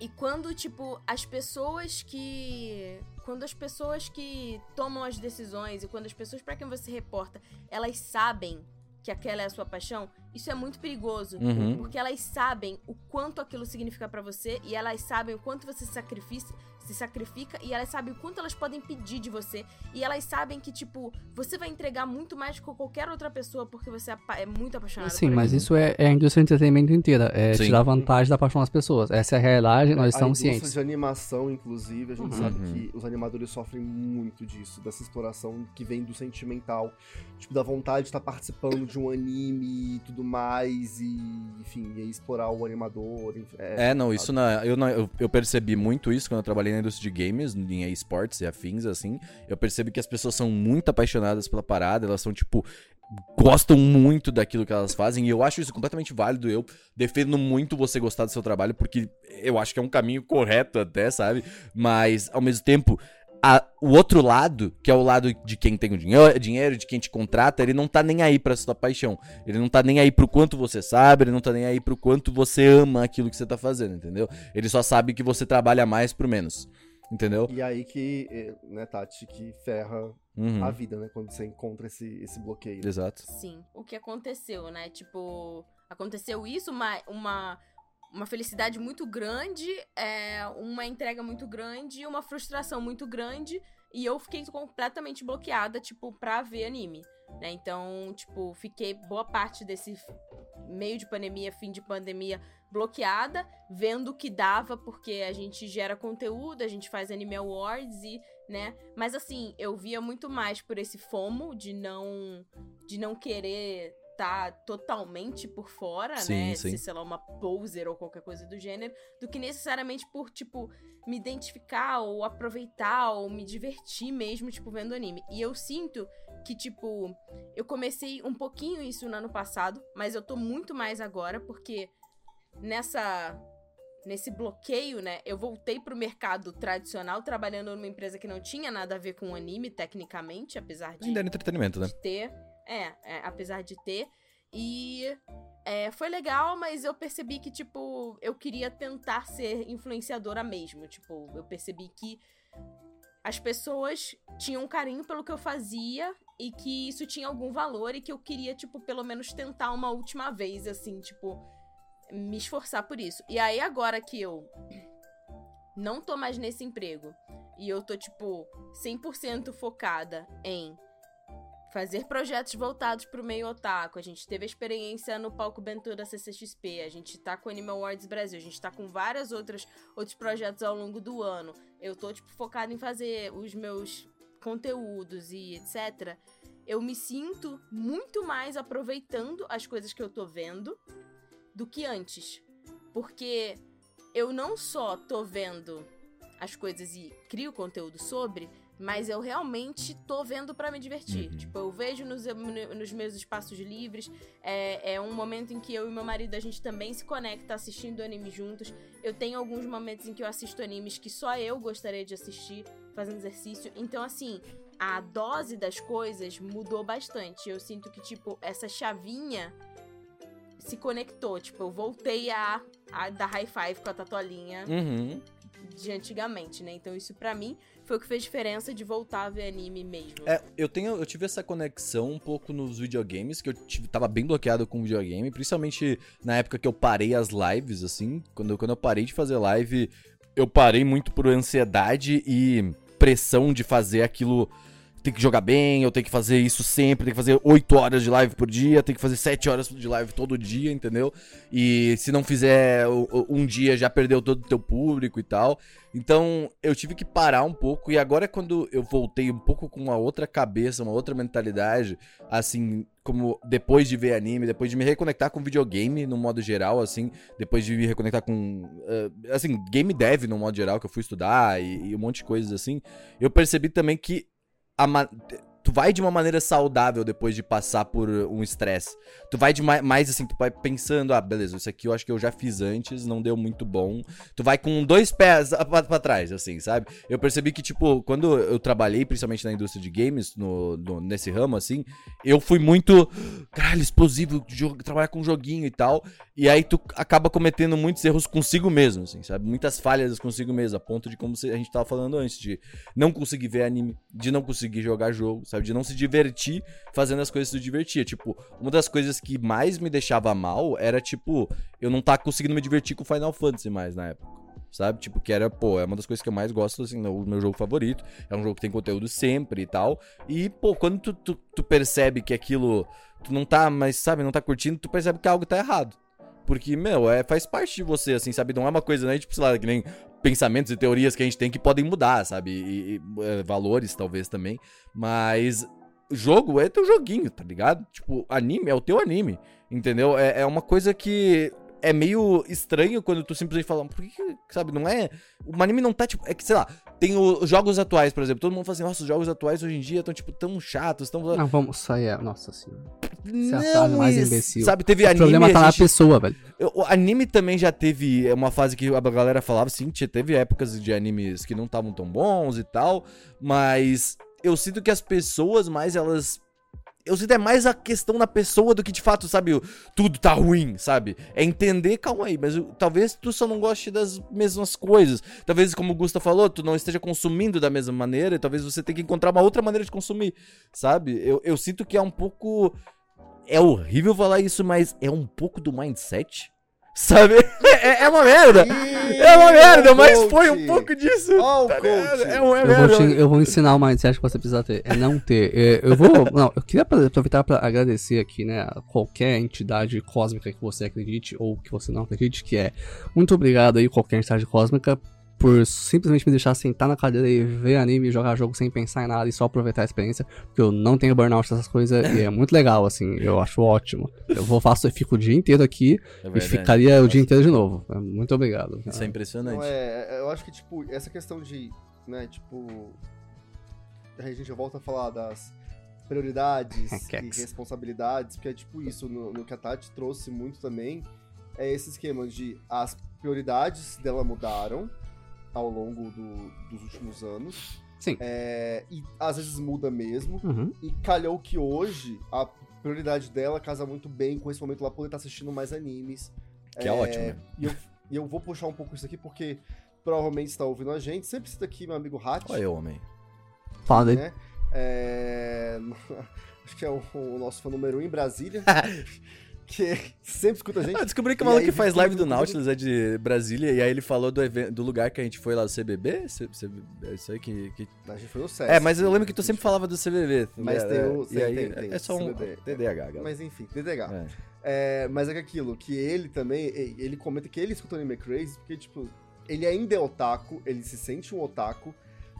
E quando, tipo, as pessoas que. Quando as pessoas que tomam as decisões e quando as pessoas pra quem você reporta, elas sabem que aquela é a sua paixão, isso é muito perigoso. Uhum. Porque elas sabem o quanto aquilo significa pra você e elas sabem o quanto você se sacrifica, se sacrifica e elas sabem o quanto elas podem pedir de você e elas sabem que tipo você vai entregar muito mais que qualquer outra pessoa porque você é é muito apaixonado. Sim, por mas isso é, é a indústria de entretenimento inteira. É Sim. tirar vantagem da paixão das pessoas. Essa é a realidade, nós a estamos indústria cientes. de animação, inclusive, a gente Uhum. sabe que os animadores sofrem muito disso, dessa exploração que vem do sentimental, tipo, da vontade de estar participando de um anime e tudo mais, e, enfim, e aí explorar o animador. enfim, É, não, isso na, eu, não- eu, eu percebi muito isso quando eu trabalhei na indústria de games, em esportes e afins, assim. Eu percebi que as pessoas são muito apaixonadas pela parada, elas são, tipo, gostam muito daquilo que elas fazem, e eu acho isso completamente válido. Eu defendo muito você gostar do seu trabalho, porque eu acho que é um caminho correto até, sabe? Mas, ao mesmo tempo. A- o outro lado, que é o lado de quem tem o dinheiro, dinheiro, de quem te contrata, ele não tá nem aí pra sua paixão. Ele não tá nem aí pro quanto você sabe, ele não tá nem aí pro quanto você ama aquilo que você tá fazendo, entendeu? Ele só sabe que você trabalha mais pro menos. Entendeu? E aí que, eh, né, Tati, que ferra Uhum. a vida, né, quando você encontra esse, esse bloqueio. Exato. Sim, o que aconteceu, né? Tipo, aconteceu isso, uma, uma, uma felicidade muito grande, é, uma entrega muito grande, uma frustração muito grande, e eu fiquei completamente bloqueada, tipo, pra ver anime, né? Então, tipo, fiquei boa parte desse meio de pandemia, fim de pandemia, bloqueada, vendo o que dava, porque a gente gera conteúdo, a gente faz Anime Awards e, né? Mas assim, eu via muito mais por esse fomo de não de não querer estar totalmente por fora, Sim, né? sim. Ser, sei lá, uma poser ou qualquer coisa do gênero, do que necessariamente por, tipo, me identificar ou aproveitar ou me divertir mesmo, tipo, vendo anime. E eu sinto que, tipo, eu comecei um pouquinho isso no ano passado, mas eu tô muito mais agora, porque nessa. Nesse bloqueio, né? Eu voltei pro mercado tradicional, trabalhando numa empresa que não tinha nada a ver com anime, tecnicamente, apesar de Ainda é entretenimento, né? de ter. É, é, apesar de ter. E é, foi legal, mas eu percebi que, tipo, eu queria tentar ser influenciadora mesmo. Tipo, eu percebi que as pessoas tinham carinho pelo que eu fazia e que isso tinha algum valor e que eu queria, tipo, pelo menos tentar uma última vez, assim, tipo, me esforçar por isso. E aí, agora que eu não tô mais nesse emprego e eu tô, tipo, 100% focada em fazer projetos voltados pro meio otaku. A gente teve a experiência no palco Bento da CCXP, a gente tá com o Anime Awards Brasil, a gente tá com várias outras outros projetos ao longo do ano. Eu tô tipo focada em fazer os meus conteúdos e etc. Eu me sinto muito mais aproveitando as coisas que eu tô vendo do que antes. Porque eu não só tô vendo as coisas e crio conteúdo sobre, mas eu realmente tô vendo pra me divertir. Uhum. Tipo, eu vejo nos, nos meus espaços livres. É, é um momento em que eu e meu marido a gente também se conecta assistindo anime juntos. Eu tenho alguns momentos em que eu assisto animes que só eu gostaria de assistir, fazendo exercício. Então, assim, a dose das coisas mudou bastante. Eu sinto que, tipo, essa chavinha se conectou. Tipo, eu voltei a, a dar high five com a tatolinha Uhum. De antigamente, né? Então isso pra mim foi o que fez diferença de voltar a ver anime mesmo. É, eu tenho, eu tive essa conexão um pouco nos videogames, que eu tive, tava bem bloqueado com videogame, principalmente na época que eu parei as lives, assim, quando, quando eu parei de fazer live, eu parei muito por ansiedade e pressão de fazer aquilo, tem que jogar bem, eu tenho que fazer isso sempre, tem que fazer 8 horas de live por dia, tem que fazer 7 horas de live todo dia, entendeu? E se não fizer um dia, já perdeu todo o teu público e tal. Então, eu tive que parar um pouco. E agora, quando eu voltei um pouco com uma outra cabeça, uma outra mentalidade, assim, como depois de ver anime, depois de me reconectar com videogame no modo geral, assim, depois de me reconectar com. eh, assim, game dev no modo geral, que eu fui estudar e, e um monte de coisas assim, eu percebi também que. Ma- tu vai de uma maneira saudável depois de passar por um estresse. Tu vai de mais, mais, assim, tu vai pensando, ah, beleza, isso aqui eu acho que eu já fiz antes, não deu muito bom. Tu vai com dois pés pra trás, assim, sabe? Eu percebi que, tipo, quando eu trabalhei, principalmente na indústria de games, no, no- nesse ramo, assim, eu fui muito, caralho, explosivo, jogo, trabalhar com joguinho e tal. E aí tu acaba cometendo muitos erros consigo mesmo, assim, sabe? Muitas falhas consigo mesmo, a ponto de como a gente tava falando antes, de não conseguir ver anime, de não conseguir jogar jogo, sabe? De não se divertir fazendo as coisas que tu divertia. Tipo, uma das coisas que mais me deixava mal era, tipo, eu não tá conseguindo me divertir com Final Fantasy mais na época. Sabe? Tipo, que era, pô, é uma das coisas que eu mais gosto, assim, o meu jogo favorito. É um jogo que tem conteúdo sempre e tal. E, pô, quando tu, tu, tu percebe que aquilo. Tu não tá, mas, sabe, não tá curtindo, tu percebe que algo tá errado. Porque, meu, é, faz parte de você, assim, sabe? Não é uma coisa, né? Tipo, sei lá, que nem pensamentos e teorias que a gente tem que podem mudar, sabe? E, e, é, valores, talvez, também. Mas jogo é teu joguinho, tá ligado? Tipo, anime é o teu anime, entendeu? É, é uma coisa que é meio estranho quando tu simplesmente fala, por que, sabe, não é... O anime não tá, tipo, é que, sei lá, tem o- os jogos atuais, por exemplo, todo mundo fala assim, nossa, os jogos atuais hoje em dia estão, tipo, tão chatos, tão... Não, vamos, aí é. Nossa senhora. Não, é a frase mais imbecil. Sabe, teve O anime... problema tá a na gente- pessoa, velho. O anime também já teve uma fase que a galera falava, sim, tinha- teve épocas de animes que não estavam tão bons e tal, mas eu sinto que as pessoas mais, elas... Eu sinto é mais a questão da pessoa do que de fato, sabe, tudo tá ruim, sabe? É entender, calma aí, mas talvez tu só não goste das mesmas coisas. Talvez, como o Gusta falou, tu não esteja consumindo da mesma maneira, e talvez você tenha que encontrar uma outra maneira de consumir, sabe? Eu, eu sinto que é um pouco. É horrível falar isso, mas é um pouco do mindset. Sabe? É, é uma merda! É uma merda, mas foi um pouco disso. Ó, o tá coach. É uma Eu vou, merda. te- eu vou ensinar o mindset que você precisa ter. É não ter. É, eu vou. Não, eu queria apro- aproveitar pra agradecer aqui, né? A qualquer entidade cósmica que você acredite ou que você não acredite, que é. Muito obrigado aí, qualquer entidade cósmica, por simplesmente me deixar sentar na cadeira e ver anime e jogar jogo sem pensar em nada e só aproveitar a experiência. Porque eu não tenho burnout dessas coisas e é muito legal, assim. Eu acho ótimo. Eu vou, faço, eu fico o dia inteiro aqui É e ficaria o dia inteiro de novo. Muito obrigado. Isso é impressionante. Não, é, eu acho que, tipo, essa questão de, né, tipo... A gente volta a falar das prioridades e responsabilidades, porque é tipo isso, no, no que a Tati trouxe muito também, é esse esquema de as prioridades dela mudaram ao longo do- dos últimos anos, Sim. é, e às vezes muda mesmo, Uhum. e calhou que hoje a prioridade dela casa muito bem com esse momento lá poder estar assistindo mais animes. Que é ótimo, né? E eu, e eu vou puxar um pouco isso aqui porque provavelmente está ouvindo a gente. Sempre cita aqui meu amigo Hat. Olha eu, homem. Fala né? É, Acho que é o, o nosso fã número um em Brasília. que sempre escuta a gente. Ah, descobri que o E maluco que faz live do Nautilus é de Brasília, e aí ele falou do, evento, do lugar que a gente foi lá, do CBB? C- C- é isso aí que... que- A gente foi no SESC. É, mas eu lembro que tu sempre falava do CBB. Mas né? tem o- E tem- aí, tem- tem, é só um CBB. TDAH, galera. Mas enfim, DDH. É. É, mas é que aquilo, que ele também, e- ele comenta que ele escuta Anime Crazy, porque, tipo, ele ainda é otaku, ele se sente um otaku,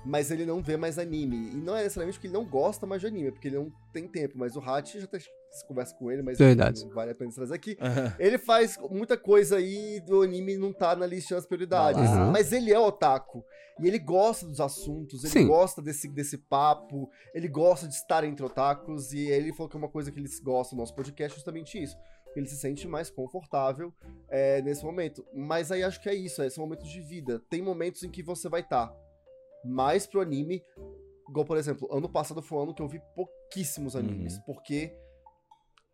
mas ele não vê mais anime. E não é necessariamente porque ele não gosta mais de anime, é porque ele não tem tempo. Mas o Hachi já tá, se conversa com ele, mas Verdade. não vale a pena trazer aqui. Aham. Ele faz muita coisa aí do anime não tá na lista das prioridades. Aham. Mas ele é otaku. E ele gosta dos assuntos, ele Sim. gosta desse, desse papo, ele gosta de estar entre otakus. E ele falou que é uma coisa que eles gostam do nosso podcast é justamente isso. Ele se sente mais confortável é, nesse momento. Mas aí acho que é isso, é esse momento de vida. Tem momentos em que você vai estar mais pro anime. Igual, por exemplo, ano passado foi um ano que eu vi pouquíssimos animes. Uhum. Porque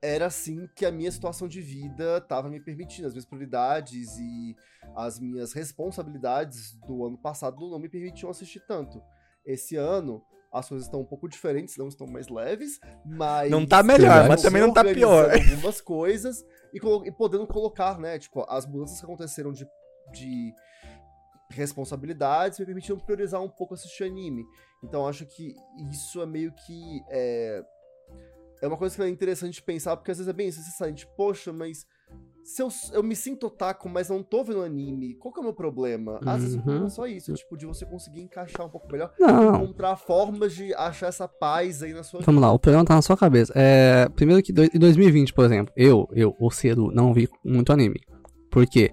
era assim que a minha situação de vida tava me permitindo. As minhas prioridades e as minhas responsabilidades do ano passado não me permitiam assistir tanto. Esse ano, as coisas estão um pouco diferentes, não estão mais leves, mas. Não tá melhor, mas também não tá pior. algumas coisas e, e podendo colocar, né? Tipo, as mudanças que aconteceram de. de responsabilidades me permitiram priorizar um pouco assistir anime. Então acho que isso é meio que é, é uma coisa que é interessante pensar, porque às vezes é bem isso, você sai de, poxa, mas se eu, eu me sinto otaku, mas não tô vendo anime, qual que é o meu problema? Às vezes o Uhum. problema é só isso, tipo, de você conseguir encaixar um pouco melhor, Não, encontrar formas de achar essa paz aí na sua Vamos lá, o problema tá na sua cabeça. É, primeiro que em 2020, por exemplo, eu, eu, o Cedo, não vi muito anime. Por quê?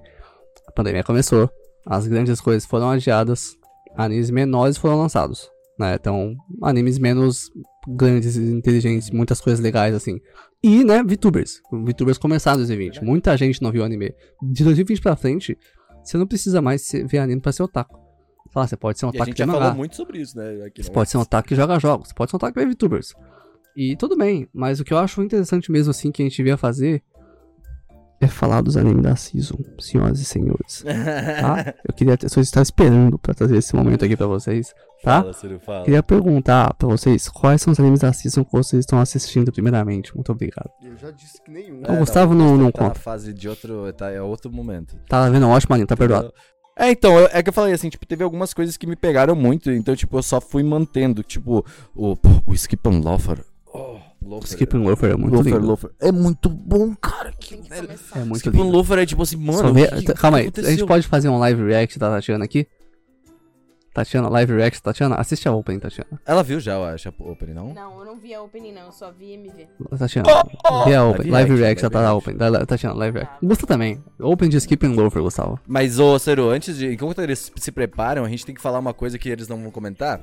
A pandemia começou, as grandes coisas foram adiadas, animes menores foram lançados. Né? Então, animes menos grandes, inteligentes, muitas coisas legais, assim. E, né, VTubers. VTubers começaram em 2020. Muita gente não viu anime. De 2020 pra frente, você não precisa mais ver anime pra ser otaku. Fala, você pode ser um a otaku gente de já mangá. falou muito sobre isso, né? Aqui, Você pode ser um otaku que joga jogos, você pode ser um otaku que vê VTubers. E tudo bem, mas o que eu acho interessante mesmo assim que a gente devia fazer é falar dos animes da Season, senhoras e senhores. Tá? Eu queria ter, só estar esperando pra trazer esse momento aqui pra vocês, tá? Fala, Ciro, fala. Queria perguntar pra vocês quais são os animes da Season que vocês estão assistindo primeiramente. Muito obrigado. Eu já disse que nenhum. O Gustavo não- não tá na conta. fase de outro. Tá, é outro momento. Tá vendo? Ótimo anime, tá perdoado. É, então, eu- é que eu falei assim, tipo, teve algumas coisas que me pegaram muito, então, tipo, eu só fui mantendo, tipo, o, o Skip and Loafer. Oh, Loafer. Skip and Loafer é muito Loafer, lindo. Loafer. É muito bom, cara. Que que. É muito Skip and lindo. Loafer é tipo assim, mano. Vê- que- Calma o aí, que a gente aconteceu? pode fazer um live react da Tatiana aqui? Tatiana, live react, Tatiana, assiste a opening, Tatiana. Ela viu já, eu acho, a opening, não? Não, eu não vi a opening, não. Eu só vi MV. Tatiana, vê a open, Live live react, react, tá open. Da- Tatiana, live react. Gusta também. Open de Skip and Loafer, Gustavo. Mas, ô, Ciro, antes de. Enquanto eles se preparam, a gente tem que falar uma coisa que eles não vão comentar.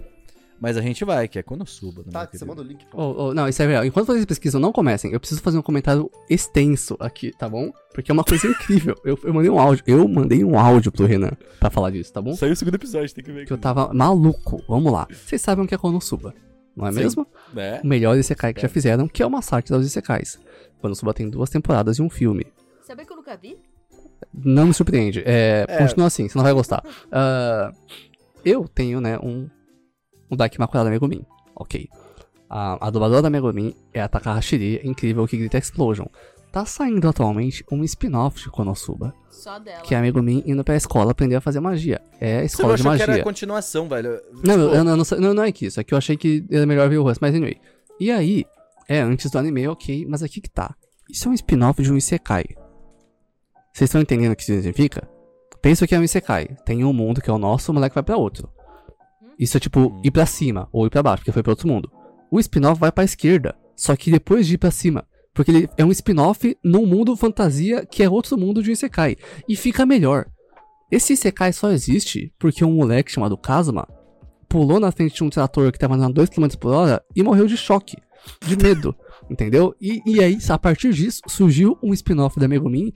Mas a gente vai, que é quando suba. Né, Tá, você manda o link. Oh, oh, não, isso é real. Enquanto vocês pesquisam, não comecem. Eu preciso fazer um comentário extenso aqui, tá bom? Porque é uma coisa incrível. Eu, eu mandei um áudio. Eu mandei um áudio pro Renan pra falar disso, tá bom? Saiu o segundo episódio, tem que ver. Que eu tava maluco. Vamos lá. Vocês sabem o que é Konosuba, não é Sim. mesmo? Né? O melhor Isekai que já fizeram, que é uma sátira aos Isekais. Konosuba tem duas temporadas e um filme. Sabia que eu nunca vi? Não me surpreende. É, É. Continua assim, você não vai gostar. Ah, eu tenho, né, um, um Dakimakura da Megumin. Ok. A, a dubladora da Megumin é a Takahashiri, incrível que grita Explosion. Tá saindo atualmente um spin-off de Konosuba, Só dela. que é a Megumin indo pra escola aprender a fazer magia. É a Você escola de achou que era magia. a continuação, velho? Não, eu, Tipo, eu não, não, sei- não, não é que isso. É que eu achei que era melhor ver o rosto, mas anyway. E aí, é antes do anime, ok, mas aqui que tá. Isso é um spin-off de um Isekai. Vocês estão entendendo o que isso significa? Pensa que é um Isekai. Tem um mundo que é o nosso, o moleque vai pra outro. Isso é tipo ir pra cima ou ir pra baixo, porque foi pra outro mundo. O spin-off vai pra esquerda, só que depois de ir pra cima. Porque ele é um spin-off num mundo fantasia que é outro mundo de um Isekai. E fica melhor. Esse Isekai só existe porque um moleque chamado Kazuma pulou na frente de um trator que tava andando 2km por hora e morreu de choque, de medo, entendeu? E, e aí, a partir disso, surgiu um spin-off da Megumin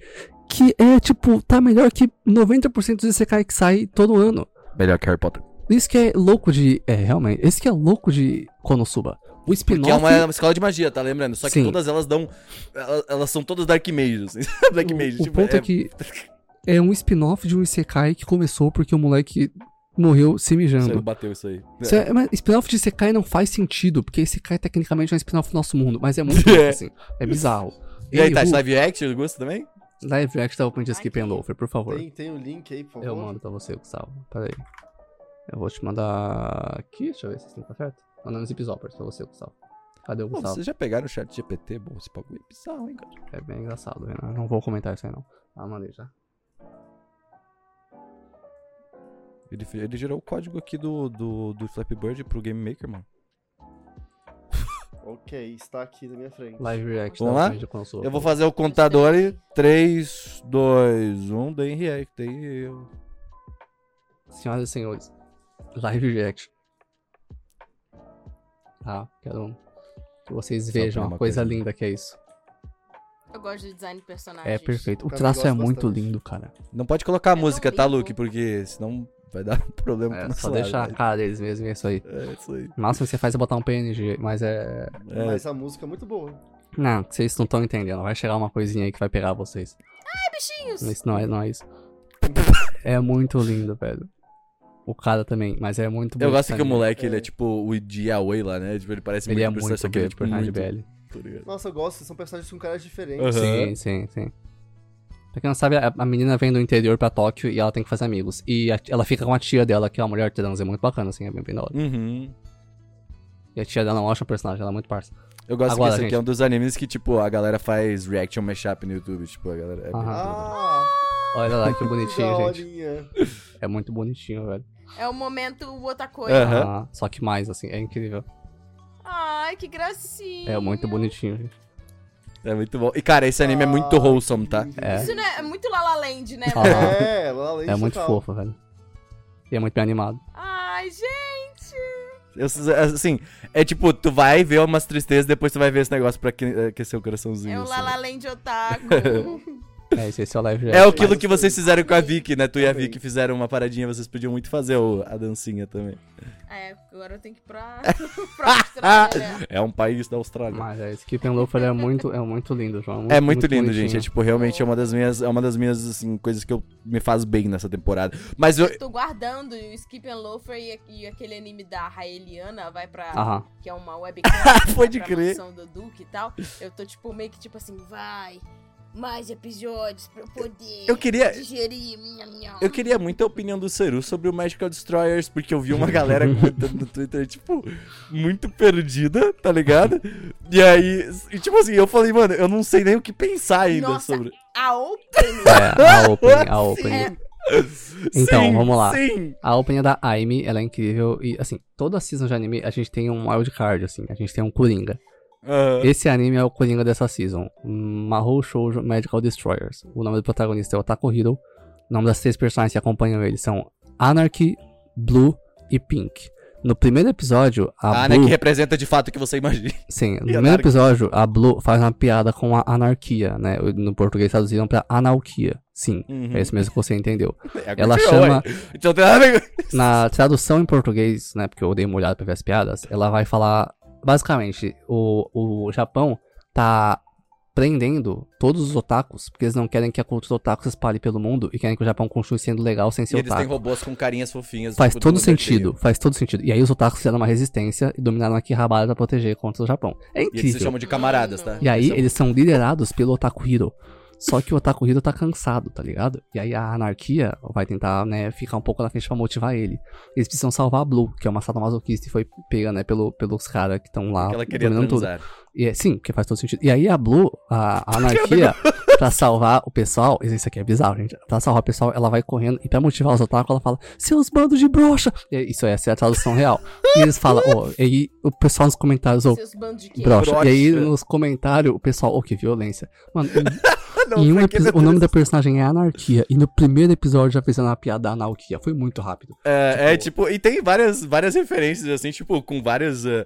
que é, tipo, tá melhor que 90% dos Isekai que sai todo ano. Melhor que Harry Potter. Isso que é louco de... É, realmente, esse que é louco de Konosuba. O spin-off... Que é uma, escola de magia, tá lembrando? Só que Sim. todas elas dão. Elas, elas são todas Dark Mages. assim. Black Mage. O, o tipo, ponto é, que é um spin-off de um Isekai que começou porque o moleque morreu se Isso aí, mijando. bateu isso aí. Isso é, mas spin-off de Isekai não faz sentido, porque Isekai tecnicamente é um spin-off do nosso mundo, mas é muito louco, É. assim. É bizarro. E aí, tá, live action, gosta também? Live react da Open de Skip and Loafer, por favor. Tem, tem o link aí, por favor. Eu mando pra você, Gustavo. Pera aí. Eu vou te mandar aqui, deixa eu ver se link tá certo. Mandando os Zippzoppers pra você, Gustavo. Cadê o Pô, Gustavo? vocês já pegaram o chat GPT? Bom, esse bagulho é bizarro, hein, cara? É bem engraçado, Renan. Não vou comentar isso aí, não. Ah, mandei já. Ele, ele gerou o código aqui do, do, do Flappy Bird pro Game Maker, mano. Ok, está aqui na minha frente. Live react Vamos lá? Eu vou fazer o contador e 3, 2, 1, daí react. Daí eu. Senhoras e senhores, live react. Tá, quero que vocês vejam a uma coisa coisa. linda que é isso. Eu gosto de design de personagens. É perfeito. O traço é muito bastante. lindo, cara. Não pode colocar a É música, tá. Luke? Porque senão vai dar um problema É, pro só deixar a cara deles mesmo é isso aí. É, isso aí. Que você faz é botar um PNG, mas é. É, Mas a música é muito boa. Não, vocês não estão entendendo. Vai chegar uma coisinha aí que vai pegar vocês. Bichinhos! Isso não é, não é isso. É muito lindo, velho. O cara também, mas é muito eu bonito, gosto que o moleque, ele é É. tipo o de Away lá, né? Tipo, ele parece Ele é muito muito só que ele é, tipo, personagem muito, BL. tá? Nossa, eu gosto, são personagens com caras diferentes. Aham. Sim, sim, sim. Pra quem não sabe, a, a menina vem do interior pra Tóquio e ela tem que fazer amigos. E a- ela fica com a tia dela, que é uma mulher trans, é muito bacana, assim, é bem, bem da hora. Uhum. E a tia dela não acha o personagem, ela é muito parça. Eu gosto Agora, que esse aqui gente. é um dos animes que, tipo, a galera faz reaction mashup no YouTube. Tipo, a galera. É. Ah, Olha lá que bonitinho, gente. É muito bonitinho, velho. É o momento Otakoi. Aham. Ah, só que mais, assim, é incrível. Ai, que gracinha. É muito bonitinho, gente. É muito bom. E, cara, esse anime é muito Ah, wholesome, tá? É. Isso né, é muito Lala Land, né? Ah. mano? É, lá além É muito fofo, velho. E é muito bem animado. Ai, gente. Eu, assim, é tipo, tu vai ver umas tristezas, depois tu vai ver esse negócio pra aque- aquecer o coraçãozinho. É o assim. Lala Land Otaku. É, esse, esse é o live É aquilo que vocês fizeram com a Vicky, né? Tu e a. Vicky fizeram uma paradinha, vocês podiam muito fazer o- a dancinha também. é, agora eu tenho que ir pra, pra Austrália. né? É um país da Austrália. Mas é, esse Keep and Loafer é muito, é muito lindo, João. É muito lindo, bonitinho. gente. É tipo, realmente é uma das minhas, é uma das minhas assim, coisas que eu, me faz bem nessa temporada. Mas eu, Eu tô guardando o Skip and Loafer e, e aquele anime da Raeliana vai pra. Aham. Que é uma webcam. Pode pra crer. do Duke e tal. Eu tô tipo meio que tipo assim, vai. Mais episódios pra eu poder Eu queria- digerir. Eu queria muito a opinião do Seru sobre o Magical Destroyers, porque eu vi uma galera comentando no Twitter, tipo, muito perdida, tá ligado? E aí, e, tipo assim, eu falei, mano, eu não sei nem o que pensar ainda Nossa, sobre. A opening. É, a opening, a opening. É. Então, Sim, vamos lá. Sim. A opening da Aime, ela é incrível. E, assim, toda a season de anime, a gente tem um wildcard, assim. A gente tem um Coringa. Aham. Esse anime é o Coringa dessa season. Mahou Shoujo Magical Destroyers. O nome do protagonista é Otaku Hiro. O nome das três personagens que acompanham ele são Anarchy, Blue e Pink. No primeiro episódio, a A Ana Blue... que representa de fato o que você imagina. Sim, no primeiro episódio, a Blue faz uma piada com a anarquia, né? No português traduziram pra anarquia. Sim, Uhum. é isso mesmo que você entendeu. É Ela chama- ué. Então tem nada Na tradução em português, né? Porque eu dei uma olhada pra ver as piadas, ela vai falar. Basicamente, o, o Japão tá prendendo todos os otakus, porque eles não querem que a cultura otaku se espalhe pelo mundo e querem que o Japão continue sendo legal sem E ser eles têm otaku. robôs com carinhas fofinhas. Faz tipo, todo do sentido, faz todo sentido. E aí os otakus fizeram uma resistência e dominaram aqui Rabada pra proteger contra o Japão. É E eles se incrível. chamam de camaradas, tá? E aí eles são liderados pelo Otaku Hiro. Só que o Otaku Hiro tá cansado, tá ligado? E aí a anarquia vai tentar, né, ficar um pouco na frente pra motivar ele. Eles precisam salvar a Blue, que é uma sadomasoquista e foi pega, né, pelo, pelos caras que estão lá que ela queria dominando tudo. E, é- sim, que faz todo sentido. E aí a Blue, a, a anarquia, pra salvar o pessoal, isso aqui é bizarro, gente. Pra salvar o pessoal, ela vai correndo e pra motivar os otaku, ela fala, seus bandos de brocha. E isso essa é a tradução real. E eles falam, ó, e aí o pessoal nos comentários, ô, Seus bandos de quê? brocha. Brocha. E aí nos comentários, o pessoal, ô, que violência. Mano, em- Não, em um o nome da personagem é Anarquia. E no primeiro episódio já fizeram uma piada da anarquia. Foi muito rápido. É, é, tipo, e tem várias, várias referências, assim, tipo, com várias. eh,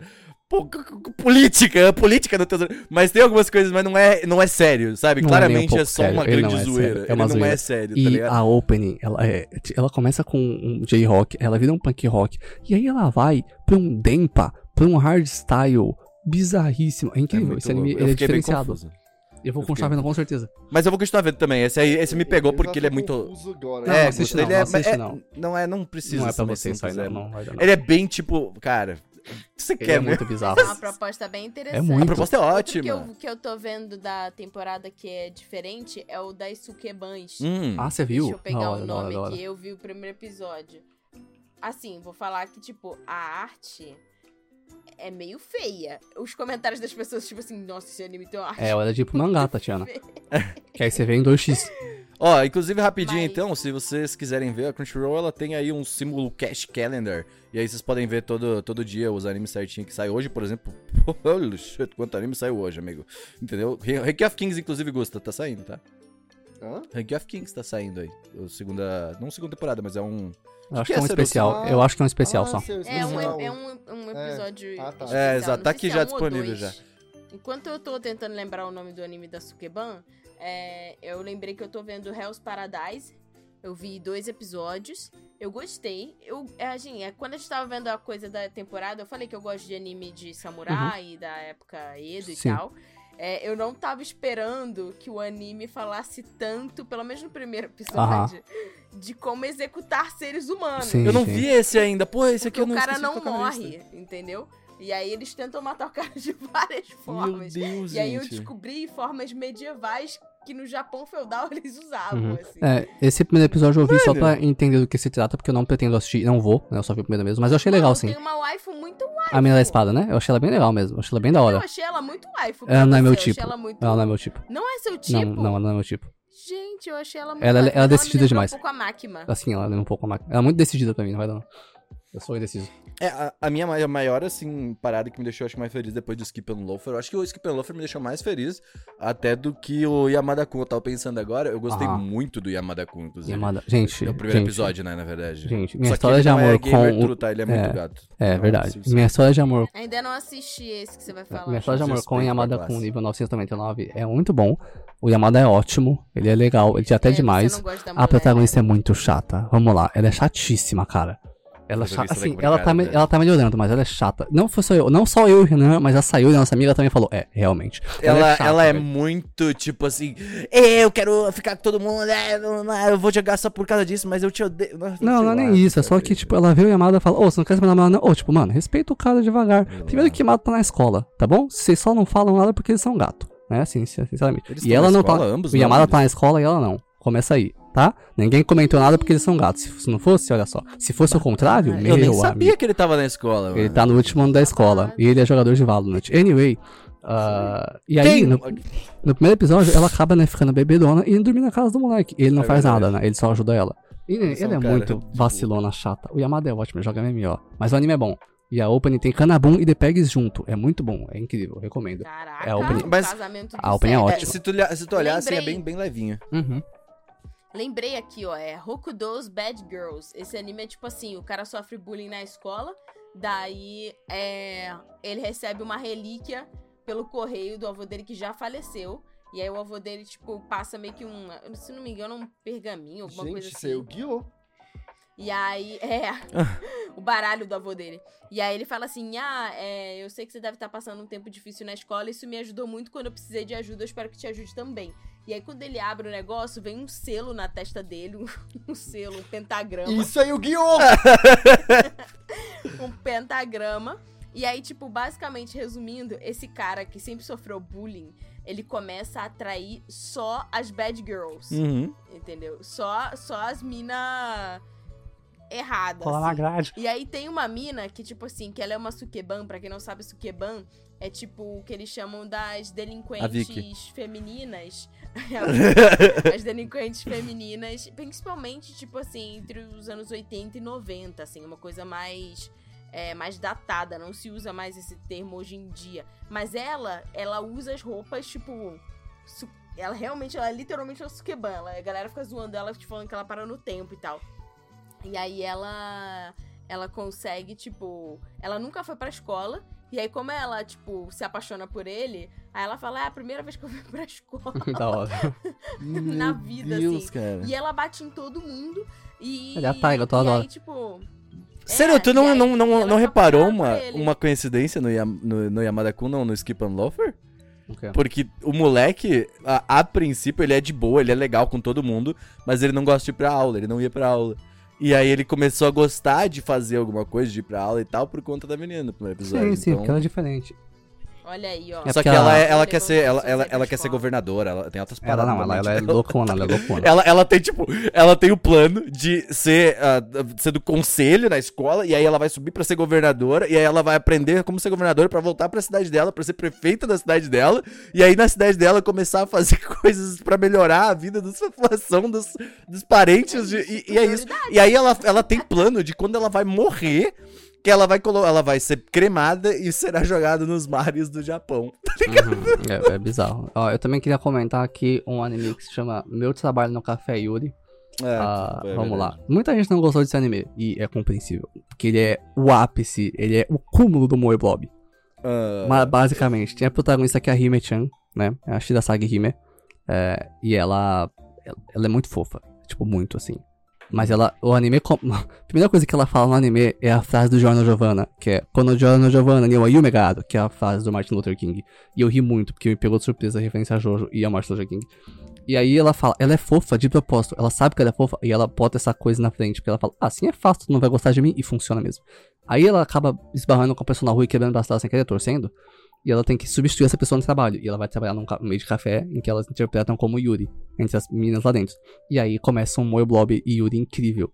política, política do tesouro. Mas tem algumas coisas, mas não é, não é sério, sabe? Não é um Claramente pouco é só sério, uma ele grande não é zoeira. é Ele uma não zoeira. é sério, tá E ligado? a opening, ela, é, ela começa com um J-Rock, ela vira um punk rock. E aí ela vai pra um Dempa, pra um hardstyle bizarríssimo. É É incrível. muito Esse anime ele é fiquei bem diferenciado. confuso. Eu vou continuar vendo com certeza. Mas eu vou continuar vendo também. Esse aí, esse me pegou porque ele é muito. agora. Não, é, não assiste ele não, é, não assiste é- não. não é, não precisa. não é pra aí, quiser. não, não não. Ele é bem tipo, cara. Você Ele quer é muito. bizarro. É uma proposta bem interessante. É muito. A proposta é Outro que ótima. eu, que eu tô vendo da temporada que é diferente é o das Sukebans. Hum. Ah, você viu? Deixa eu pegar hora, o nome hora. aqui. Eu vi o primeiro episódio. Assim, vou falar que, tipo, a arte é meio feia. Os comentários das pessoas, tipo assim, nossa, esse anime tem uma arte. É, olha tipo mangá, Tatiana. Que aí você vê em 2x. Ó, inclusive rapidinho Mas- então, se vocês quiserem ver, a Crunchyroll ela tem aí um símbolo Cash Calendar. E aí vocês podem ver todo, todo dia os animes certinho que saem. Hoje, por exemplo, holy shit, quanto anime saiu hoje, amigo. Entendeu? Rank of Kings, inclusive, Gusta, tá saindo, tá? Hã? Rank of Kings tá saindo aí. O segunda. Não segunda temporada, mas é um. Eu acho que que é um é, especial. Eu acho que é um especial só. sim, É um, é um, um episódio. Ah, tá. É, exato, não tá aqui se já é um disponível já. Enquanto eu tô tentando lembrar o nome do anime da Sukeban, é, eu lembrei que eu tô vendo Hell's Paradise. Eu vi dois episódios. Eu gostei. Eu, é, assim, é, quando a gente tava vendo a coisa da temporada, eu falei que eu gosto de anime de samurai, da época Edo e Sim. tal. É, eu não tava esperando que o anime falasse tanto, pelo menos no primeiro episódio, de como executar seres humanos. Sim. Eu não vi esse ainda. Pô, esse aqui Porque eu não o cara não morre, entendeu? E aí eles tentam matar o cara de várias Meu formas. Deus, E aí eu gente. descobri formas medievais que no Japão feudal eles usavam, Uhum. assim. É, esse primeiro episódio eu vi só Velho. pra entender do que se trata, porque eu não pretendo assistir, não vou, né? Eu só vi o primeiro mesmo, mas eu achei legal Mano, sim. Tem uma waifu muito waifu. A mina da espada, né? Eu achei ela bem legal mesmo, eu achei ela bem da Eu hora. achei ela muito waifu. Ela não é meu eu tipo. Ela, muito... Ela não é meu tipo. Não é seu tipo? Não, não, ela não é meu tipo. Gente, eu achei ela muito Ela- waifu, ela é decidida demais. um pouco a Makima. Assim, ela lembra um pouco a máquina. Ela é muito decidida pra mim, não vai dar não. Eu sou indeciso. É, a, a minha mai- maior, assim, parada que me deixou, acho que mais feliz depois do Skip and Loafer, eu acho que o Skip and Loafer me deixou mais feliz até do que o Yamada-kun. Eu tava pensando agora, eu gostei Aham. muito do Yamada-kun, inclusive. Yamada- Gente, É o primeiro gente, episódio, né, na verdade. Gente, minha Só história de não é amor gamer com o- true, tá? Ele é muito é, gato. É Não, verdade. sim, sim. Minha história de amor Ainda não assisti esse que você vai falar. Minha história de amor com Yamada Kun nível 999 é muito bom. O Yamada é ótimo, ele é legal, ele já até É, demais. não A protagonista é muito chata. Vamos lá, ela é chatíssima, cara. Ela, é chata, assim, ela tá, complicada, ela tá melhorando, mas ela é chata. Não, foi só eu, não só eu e o Renan, mas a Sayuri, nossa amiga, também falou: É, realmente. Ela, é chata, ela é muito, tipo assim, "É, eu quero ficar com todo mundo, é, não, não, eu vou jogar só por causa disso, mas eu te odeio. Não, sei não é nem isso, é só que, tipo, ela vê o Yamada e fala, ô, você não quer ser meu namorado, não? Ô, tipo, mano, respeita o cara devagar. Primeiro que Yamada tá na escola, tá bom? Vocês só não falam nada porque eles são gato, né? Assim, sinceramente. Eles e ela não escola, tá. ambos, o não, Yamada tá na escola e ela não. Começa aí, tá? Ninguém comentou nada porque eles são gatos. Se não fosse, olha só. Se fosse o contrário, meu Eu nem sabia amigo. que ele tava na escola, mano. Ele tá no último ano da escola. E ele é jogador de Valorant. Anyway. ah, e aí, no, no primeiro episódio, ela acaba, né, ficando bebedona e indo dormir na casa do moleque. Ele não É faz verdade. nada, né? Ele só ajuda ela. E é ele um é cara, muito tipo- vacilona chata. O Yamada é ótimo, ele joga MMO. Mas o anime é bom. E a opening tem Kanabun e The Pegs junto. É muito bom, é incrível, recomendo. Caraca, É a opening- o Mas- casamento do a opening é. É, ótimo. se tu, olhar- se tu olhar, assim, é bem, bem levinho. Uhum. Lembrei aqui, ó, é Hokudo's Bad Girls. Esse anime é tipo assim, o cara sofre bullying na escola, daí é, ele recebe uma relíquia pelo correio do avô dele que já faleceu. E aí o avô dele, tipo, passa meio que um, se não me engano, um pergaminho, alguma Gente, coisa assim. o guiou. E aí, é, o baralho do avô dele. E aí ele fala assim: Ah, é, eu sei que você deve estar passando um tempo difícil na escola, isso me ajudou muito quando eu precisei de ajuda, eu espero que te ajude também. E aí, quando ele abre o negócio, vem um selo na testa dele, um, um selo, um pentagrama. Isso aí o guiou. Um pentagrama. E aí, tipo, basicamente, resumindo, esse cara que sempre sofreu bullying, ele começa a atrair só as bad girls. Uhum. Entendeu? Só, só as mina erradas. Colar na assim. grade. E aí tem uma mina que, tipo assim, que ela é uma sukeban, pra quem não sabe, sukeban é tipo o que eles chamam das delinquentes femininas. As delinquentes femininas, principalmente, tipo assim, entre os anos 80 e 90, assim, uma coisa mais. é, mais datada, não se usa mais esse termo hoje em dia. Mas ela, ela usa as roupas, tipo. Ela realmente, ela é literalmente uma sukeban. Ela, a galera fica zoando ela, tipo, falando que ela parou no tempo e tal. E aí ela. Ela consegue, tipo. Ela nunca foi pra escola. E aí, como ela, tipo, se apaixona por ele, aí ela fala: é a primeira vez que eu vim pra escola. da hora. Na Meu vida, Deus, assim. cara. E ela bate em todo mundo. E. Ele é a Taiga, tu e adora. aí, tipo. Sério, é, tu não, aí não, não, ela não reparou uma, uma coincidência no, Yam, no, no Yamada-kun, não, no Skip and Loafer? O quê? Porque o moleque, a, a princípio, ele é de boa, ele é legal com todo mundo, mas ele não gosta de ir pra aula, ele não ia pra aula. E aí ele começou a gostar de fazer alguma coisa, de ir pra aula e tal, por conta da menina no primeiro episódio. Sim, sim, então... porque ela é diferente. Olha aí, ó. É Só que ela, ela- é- ela Ela quer ser, ela, ela, ela quer ser governadora, ela tem outras Ela paradas. não, na ela, mente ela é dela. loucona, ela é loucona. Ela, ela tem, tipo, ela tem o plano de ser, ah, ser do conselho na escola, e aí ela vai subir pra ser governadora, e aí ela vai aprender como ser governadora pra voltar pra cidade dela, pra ser prefeita da cidade dela, e aí na cidade dela começar a fazer coisas pra melhorar a vida da população, dos, dos parentes, de- e, e é isso. E aí ela, ela tem plano de quando ela vai morrer, que ela vai, ela vai ser cremada e será jogada nos mares do Japão. Uhum, é, é bizarro. Ó, eu também queria comentar aqui um anime que se chama Meu Trabalho no Café Yuri. É, Ah, é vamos lá. Muita gente não gostou desse anime. E é compreensível. Porque ele é o ápice, ele é o cúmulo do Moe Blob. Ah, Mas basicamente, tem a protagonista que é a Hime-chan, né? É a Shirasagi Hime. É, e ela. ela é muito fofa. Tipo, muito assim. Mas ela. O anime. A primeira coisa que ela fala no anime é a frase do Giorno Giovanna, que é Kono Giorno Giovanna ni wa yume ga aru", que é a frase do Martin Luther King. E eu ri muito, porque me pegou de surpresa a referência a Jojo e ao Martin Luther King. E aí ela fala, ela é fofa de propósito, ela sabe que ela é fofa e ela bota essa coisa na frente, porque ela fala, assim é fácil, tu não vai gostar de mim, e funciona mesmo. Aí ela acaba esbarrando com a pessoa na rua e quebrando bastante sem querer, torcendo, e ela tem que substituir essa pessoa no trabalho. E ela vai trabalhar num meio de café em que elas interpretam como Yuri, entre as meninas lá dentro. E aí começa um Moe Blob e Yuri incrível.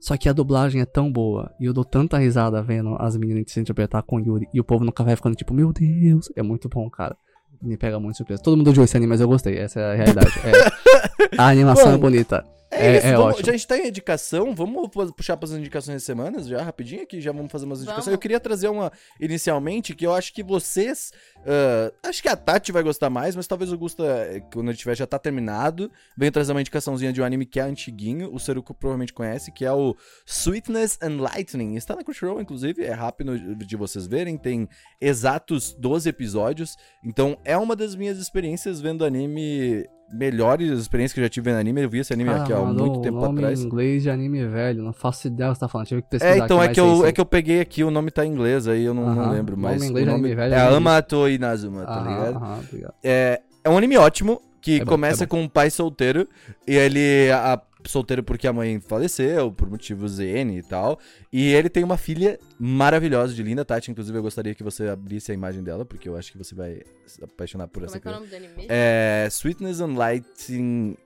Só que a dublagem é tão boa, e eu dou tanta risada vendo as meninas se interpretar com Yuri, e o povo no café ficando tipo, meu Deus, é muito bom, cara. Me pega muito surpresa. Todo mundo odiou esse anime, mas eu gostei, essa é a realidade. É. A animação Bom, é bonita. É, É- isso, é vamos- já a gente tá em indicação, vamos pu- puxar para as indicações de semanas já, rapidinho aqui, já vamos fazer umas indicações. Vamos. Eu queria trazer uma inicialmente que eu acho que vocês, ah, acho que a Tati vai gostar mais, mas talvez o Gusta, eh, quando ele tiver, já tá terminado. Venho trazer uma indicaçãozinha de um anime que é antiguinho, o Seruko provavelmente conhece, que é o Sweetness and Lightning. Está na Crunchyroll, inclusive, é rápido de vocês verem, tem exatos 12 episódios, então é uma das minhas experiências vendo anime melhores experiências que eu já tive vendo anime. Eu vi esse anime aqui há Ah, muito tempo nome atrás. em inglês de anime velho, não faço ideia do que você tá falando, tive que pesquisar É, então é que, eu, é que eu peguei aqui, o nome tá em inglês, aí eu não, não Aham, lembro, nome mas em inglês o de nome anime velho é é. Amato Inazuma, tá Aham, ligado? aham, obrigado. É, é um anime ótimo, que É bom, começa é com um pai solteiro, e ele... A, solteiro porque a mãe faleceu, por motivos N e tal, e ele tem uma filha maravilhosa, de linda, Tati, inclusive eu gostaria que você abrisse a imagem dela, porque eu acho que você vai se apaixonar por Como essa é que é o nome do anime? É Sweetness and Lightning.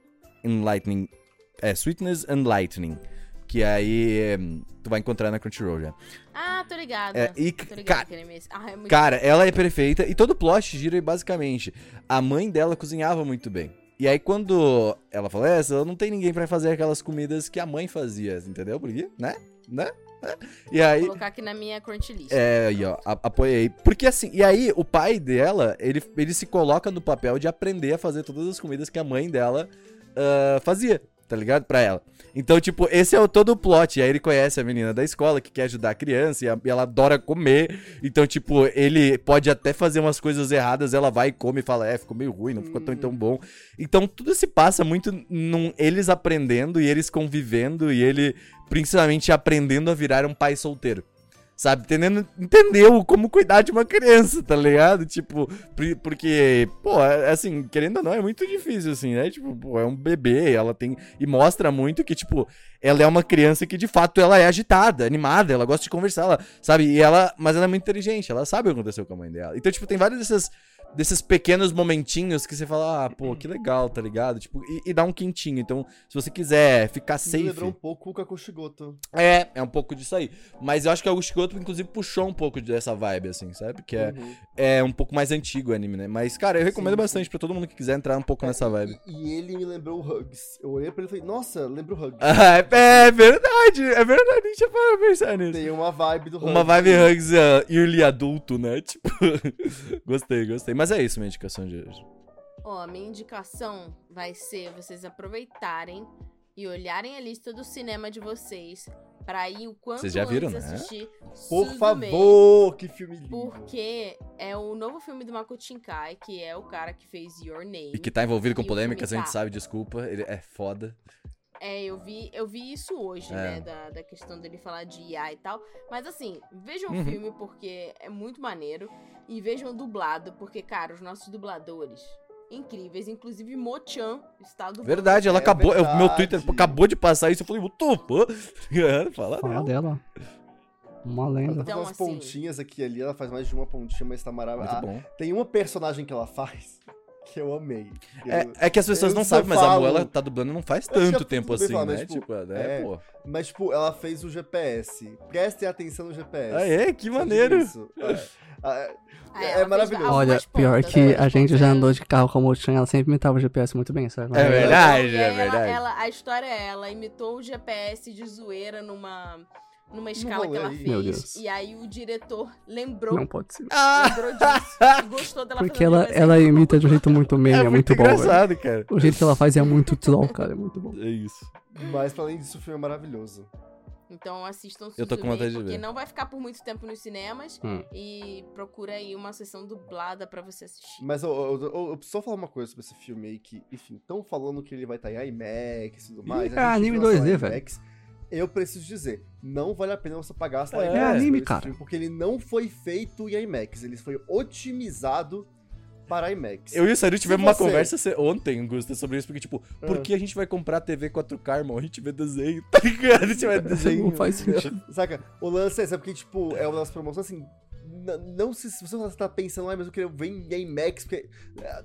and Lightning. É, Sweetness and Lightning. Que aí é, tu vai encontrar na Crunchyroll já. Ah, tô ligada. É, e, Tô ligada ca-. Ah, é muito cara, ela é perfeita e todo o plot gira basicamente. A mãe dela cozinhava muito bem. E aí quando ela falece, ela não tem ninguém pra fazer aquelas comidas que a mãe fazia, entendeu? Por quê? Né? Né? Né? E aí. Vou colocar aqui na minha crunchlist. É, aí, ó, apoiei. Porque assim, e aí o pai dela, ele, ele se coloca no papel de aprender a fazer todas as comidas que a mãe dela ah, fazia, tá ligado? Pra ela. Então, tipo, esse é o todo o plot. E aí ele conhece a menina da escola que quer ajudar a criança e, a- e ela adora comer. Então, tipo, ele pode até fazer umas coisas erradas, ela vai e come e fala, é, ficou meio ruim, não ficou tão, tão bom. Então, tudo se passa muito num eles aprendendo e eles convivendo e ele principalmente aprendendo a virar um pai solteiro. Sabe? Entendendo, entendeu como cuidar de uma criança, tá ligado? Tipo, porque, pô, é- assim, querendo ou não, é muito difícil, assim, né? Tipo, pô, é um bebê, ela tem. E mostra muito que, tipo, ela é uma criança que de fato ela é agitada, animada, ela gosta de conversar, ela, sabe? E ela. Mas ela é muito inteligente, ela sabe o que aconteceu com a mãe dela. Então, tipo, tem vários desses. Desses pequenos momentinhos que você fala, ah, pô, que legal, tá ligado? Tipo, e, e dá um quentinho. Então, se você quiser ficar Me safe. lembrou um pouco o Kakushigoto. É, é um pouco disso aí. Mas eu acho que o Augusto inclusive, puxou um pouco dessa vibe, assim, sabe? Que é, Uhum. é um pouco mais antigo o anime, né? Mas, cara, eu recomendo Sim, bastante pra todo mundo que quiser entrar um pouco nessa vibe. E, e ele me lembrou o Hugs. Eu olhei pra ele e falei, nossa, lembra o Hugs. Ah, é, é verdade, é verdade, deixa eu parar pra pensar nisso. Tem uma vibe do Hugs. Uma vibe Hugs uh, early adulto, né? Tipo, gostei, gostei. Mas é isso minha indicação de hoje. Ó, a minha indicação vai ser vocês aproveitarem e olharem a lista do cinema de vocês pra ir o quanto Vocês já viram, antes né? assistir Por Suzume, favor, que filme lindo. Porque é o novo filme do Makoto Shinkai, que é o cara que fez Your Name. E que tá envolvido com polêmicas, a filme gente tá. sabe, desculpa. Ele é foda. É, eu vi, eu vi isso hoje, É. né? Da, da questão dele falar de IA e tal. Mas assim, vejam Uhum. o filme porque é muito maneiro. E vejam dublado, porque, cara, os nossos dubladores. Incríveis, inclusive Mochan está dublando. Verdade, ela É acabou. eu- meu verdade. Twitter acabou de passar isso. Eu falei, topou. Fala Fala dela. dela. Uma Ela lenda. tá Então, umas assim- pontinhas aqui ali, ela faz mais de uma pontinha, mas tá Muito maravilhoso. bom. tem uma personagem que ela faz que eu amei. Eu- É, é que as pessoas não sabem, mas a falo- Moela tá dublando não faz que tanto é tempo assim, falar, né? mas, tipo, Tipo, é, é. pô. Mas, tipo, ela fez o GPS. Prestem atenção no GPS. Ah, é? Que Só maneiro. É. É maravilhoso. Olha, pior que a gente já é- andou de carro com a Mochan, ela sempre imitava o GPS muito bem, sabe? É verdade, E é aí ela- verdade. ela- a história é, ela imitou o GPS de zoeira numa, numa escala que ela fez. E aí o diretor lembrou, Não pode ser. Ah! lembrou disso e gostou dela Porque ela, ela imita de um jeito muito meio, é, muito bom, velho. engraçado, cara. O jeito que ela faz é muito troll, cara, é muito bom. É isso. Mas, pra além disso, o filme é maravilhoso. Então assistam Eu tô com Suzume, vontade de porque ver. não vai ficar por muito tempo nos cinemas. Hum. E procura aí uma sessão dublada pra você assistir. Mas eu, eu, eu- eu preciso só falar uma coisa sobre esse filme aí, que, enfim, estão falando que ele vai estar em IMAX e tudo mais. Ih, a é gente anime viu essa 2D, IMAX. Eu preciso dizer, não vale a pena você pagar essa É, IMAX é por anime, cara. filme, porque ele não foi feito em IMAX, ele foi otimizado para IMAX. Eu e o Saru Se tivemos uma conversa ontem, Gusta, sobre isso, porque, tipo, por Ah. que a gente vai comprar TV 4K, irmão? A gente vê desenho, tá ligado? A gente vê desenho. Não faz sentido. Saca? O lance é, sabe porque, tipo, é uma das promoções assim. Não se, se você tá pensando, ah, mas eu queria ver em IMAX, porque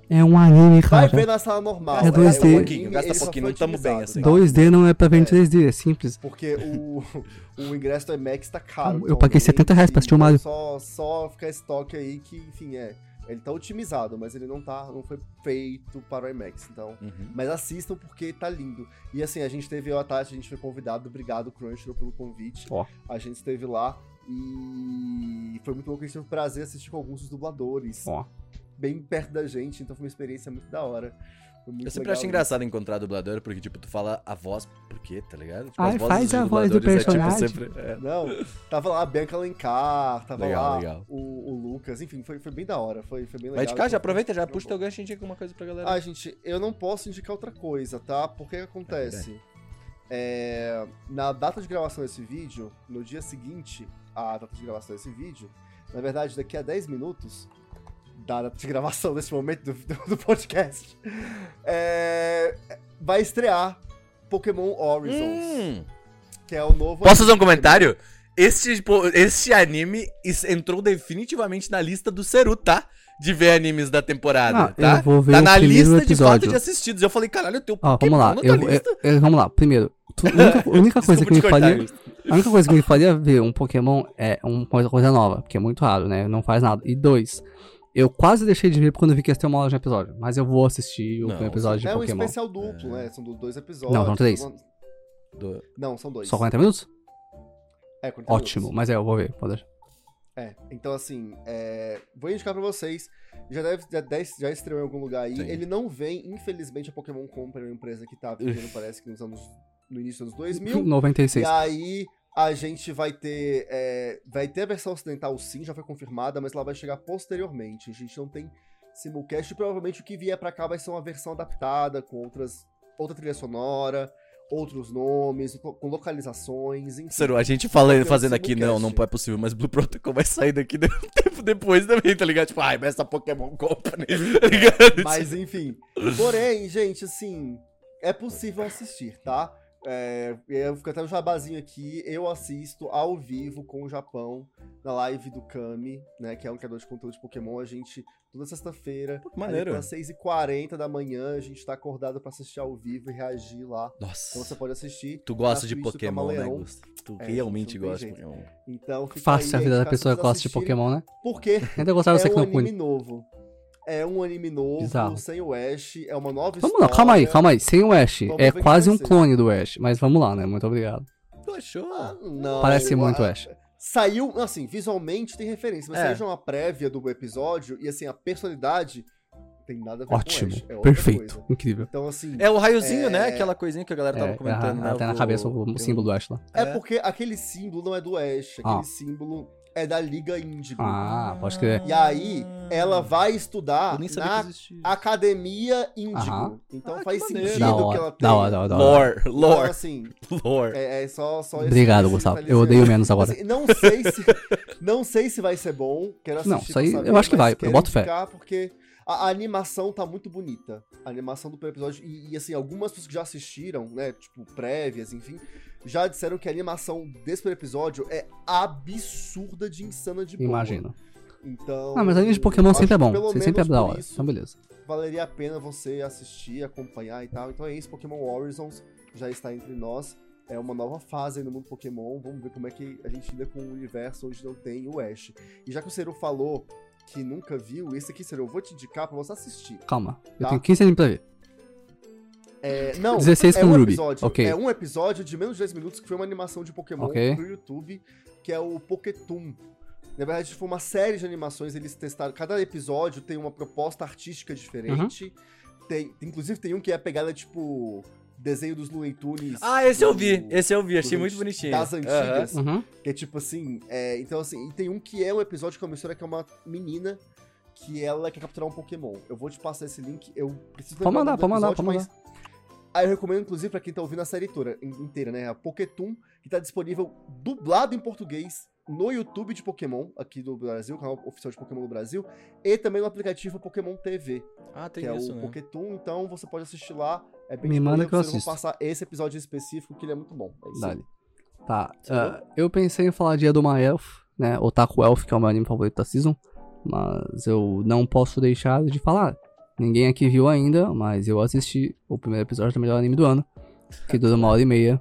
É um anime, vai cara. ver na sala normal. É 2D. o anime, pouquinho, gasta só pouquinho, não tamo bem, assim. tá? 2D não é pra ver em É. 3D, é simples. Porque o, o ingresso do IMAX tá caro. Eu paguei 70 reais pra assistir o Mario. Só, só ficar estoque aí que, enfim, é. Ele tá otimizado, mas ele não tá, não foi feito para o IMAX, então... Uhum. Mas assistam porque tá lindo. E assim, a gente teve eu, a Tati, a gente foi convidado, obrigado Crunchyroll pelo convite. Ó. A gente esteve lá e foi muito bom que a gente teve o prazer de assistir com alguns dos dubladores. Ó. Bem perto da gente, então foi uma experiência muito da hora. Foi muito Eu sempre legal acho engraçado encontrar dublador, porque, tipo, tu fala a voz, por quê, tá ligado? Tipo, Ai, as vozes faz dos a voz do dubladores é, tipo, personagem. sempre- é. Não, tava lá a Bianca Alencar, tava Legal, lá legal. O, o Lucas, enfim, foi, foi bem da hora, foi, foi bem legal. Vai de cá, já aproveita, já puxa teu gancho e indica alguma coisa pra galera. Ah, gente, eu não posso indicar outra coisa, tá? Porque que acontece? É, na data de gravação desse vídeo, no dia seguinte à data de gravação desse vídeo, na verdade, daqui a 10 minutos da data de gravação desse momento do, do- do podcast, é, vai estrear Pokémon Horizons, Hum, que é o novo. posso fazer um comentário? Este, pô, este anime entrou definitivamente na lista do Seru, tá? De ver animes da temporada, Ah, tá? eu vou ver tá o na lista de fato episódio. de assistidos. Eu falei, caralho, teu Ó, Pokémon vamos lá. na Eu, eu- lista? eu- vamos lá. Primeiro, tu- a única, a única coisa que me faria. A única coisa que me faria ver um Pokémon é uma coisa, nova, porque é muito raro, né? Não faz nada. E dois, eu quase deixei de ver quando eu vi que ia ter uma hora de episódio. Mas eu vou assistir o Não, episódio de É um Pokémon. especial duplo, né? São do- dois episódios. Não, são três. Do- Não, são dois. Só 40 minutos? É, 40 Ótimo, minutos. mas é, eu vou ver. Pode deixar. É, então assim, é, vou indicar pra vocês. Já deve já, já estreou em algum lugar aí. Sim. Ele não vem, infelizmente, a Pokémon Company uma empresa que tá vivendo, parece que nos anos. No início dos anos 2000. 96. E aí a gente vai ter. é, vai ter a versão ocidental sim, já foi confirmada, mas ela vai chegar posteriormente. A gente não tem simulcast e provavelmente o que vier pra cá vai ser uma versão adaptada, com outras. outra trilha sonora, outros nomes, com localizações, enfim. Seru, a gente fala, Vai ter um fazendo aqui, não, não é possível, mas Blue Protocol vai sair daqui de- um tempo depois também, tá ligado? Tipo, ai, mas essa Pokémon Company, tá ligado? Mas enfim. Porém, gente, assim, é possível assistir, tá? É, eu fico até o jabazinho aqui. Eu assisto ao vivo com o Japão na live do Kami, né? Que é um criador de conteúdo de Pokémon. A gente, toda sexta-feira, pelas 6h40 da manhã, a gente tá acordado pra assistir ao vivo e reagir lá. Nossa. Então você pode assistir. Tu gosta de do Pokémon, né, Camaleão. Gusto? Tu É, realmente tem gosta de. Pokémon. Então fica Fácil a aí, vida da indicação pessoa que gosta de Pokémon, né? Porque Ainda gostava de é um anime novo. É um anime novo, Bizarro. sem o Ash, é uma nova Vamos história. lá, calma aí, calma aí. Sem o Ash. Vamos É quase um clone do Ash. Mas vamos lá, né? Muito obrigado. Tu achou? Ah, não, Parece muito a- Ash. Saiu, assim, visualmente tem referência, mas É. já uma prévia do episódio e, assim, a personalidade tem nada a ver Ótimo. com Ash. É Perfeito. coisa. Incrível. Então, assim, É o raiozinho, É. né? Aquela coisinha que a galera tava É, comentando, né? ela tem na o- cabeça o tem símbolo do Ash lá. é É. porque aquele símbolo não é do Ash, aquele Ah. símbolo é da Liga Índigo. Ah, pode crer. E aí, ela vai estudar na que. Academia Índigo. Aham. Então Ah, que faz maneiro. sentido Da que hora, ela tem. da hora, da hora, da hora. Lore, Então, lore, assim, lore. é, é só, só esse- Obrigado, esse Gustavo. detalhezinho Eu odeio aí. menos agora. Assim, não sei se não sei se vai ser bom. Quero assistir Não, isso aí saber, eu acho que mas vai, eu quero boto fé. indicar Porque a, a animação tá muito bonita. A animação do primeiro episódio. E, e, assim, algumas pessoas que já assistiram, né? Tipo, prévias, enfim, já disseram que a animação desse primeiro episódio é absurda de insana de boa. Imagino. Então. Ah, mas anime de Pokémon sempre é bom. Você sempre é da hora. isso, Então, beleza. valeria a pena você assistir, acompanhar e tal. Então é isso, Pokémon Horizons já está entre nós. É uma nova fase aí no mundo Pokémon. Vamos ver como é que a gente lida com o universo onde não tem o Ash. E já que o Seru falou que nunca viu, esse aqui, Seru, eu vou te indicar pra você assistir. Calma. Eu Tá. tenho 15 anos pra ver. É, não, 16 é com um Ruby. episódio. Ok. É um episódio de menos de 10 minutos que foi uma animação de Pokémon Ok. pro YouTube, que é o Pokétoon. Na verdade, foi uma série de animações, eles testaram. Cada episódio tem uma proposta artística diferente. Uhum. Tem, inclusive, tem um que é a pegada, tipo, desenho dos Looney Tunes. Ah, esse eu do- vi, esse eu vi, achei do- muito bonitinho. Das antigas. Uhum. Que é tipo assim. é, então, assim, e tem um que é um episódio que é uma mistura que é uma menina que ela quer capturar um Pokémon. Eu vou te passar esse link. Eu preciso Pode mandar, pode mandar, pode mas- Aí eu recomendo, inclusive, pra quem tá ouvindo a série toda, in- inteira, né? A Pokétoon, que tá disponível dublado em português no YouTube de Pokémon, aqui do Brasil, canal oficial de Pokémon do Brasil, e também no aplicativo Pokémon TV, Ah, tem que é isso, o né? Pokétoon, então você pode assistir lá. É bem Me manda disponível, que eu assisto. passar esse episódio específico, que ele é muito bom. É isso. Tá. Ah, eu pensei em falar de Edoma Elf, né? Otaku Elf, que é o meu anime favorito da season. Mas eu não posso deixar de falar. Ninguém aqui viu ainda, mas eu assisti o primeiro episódio do melhor anime do ano. Que dura uma hora e meia.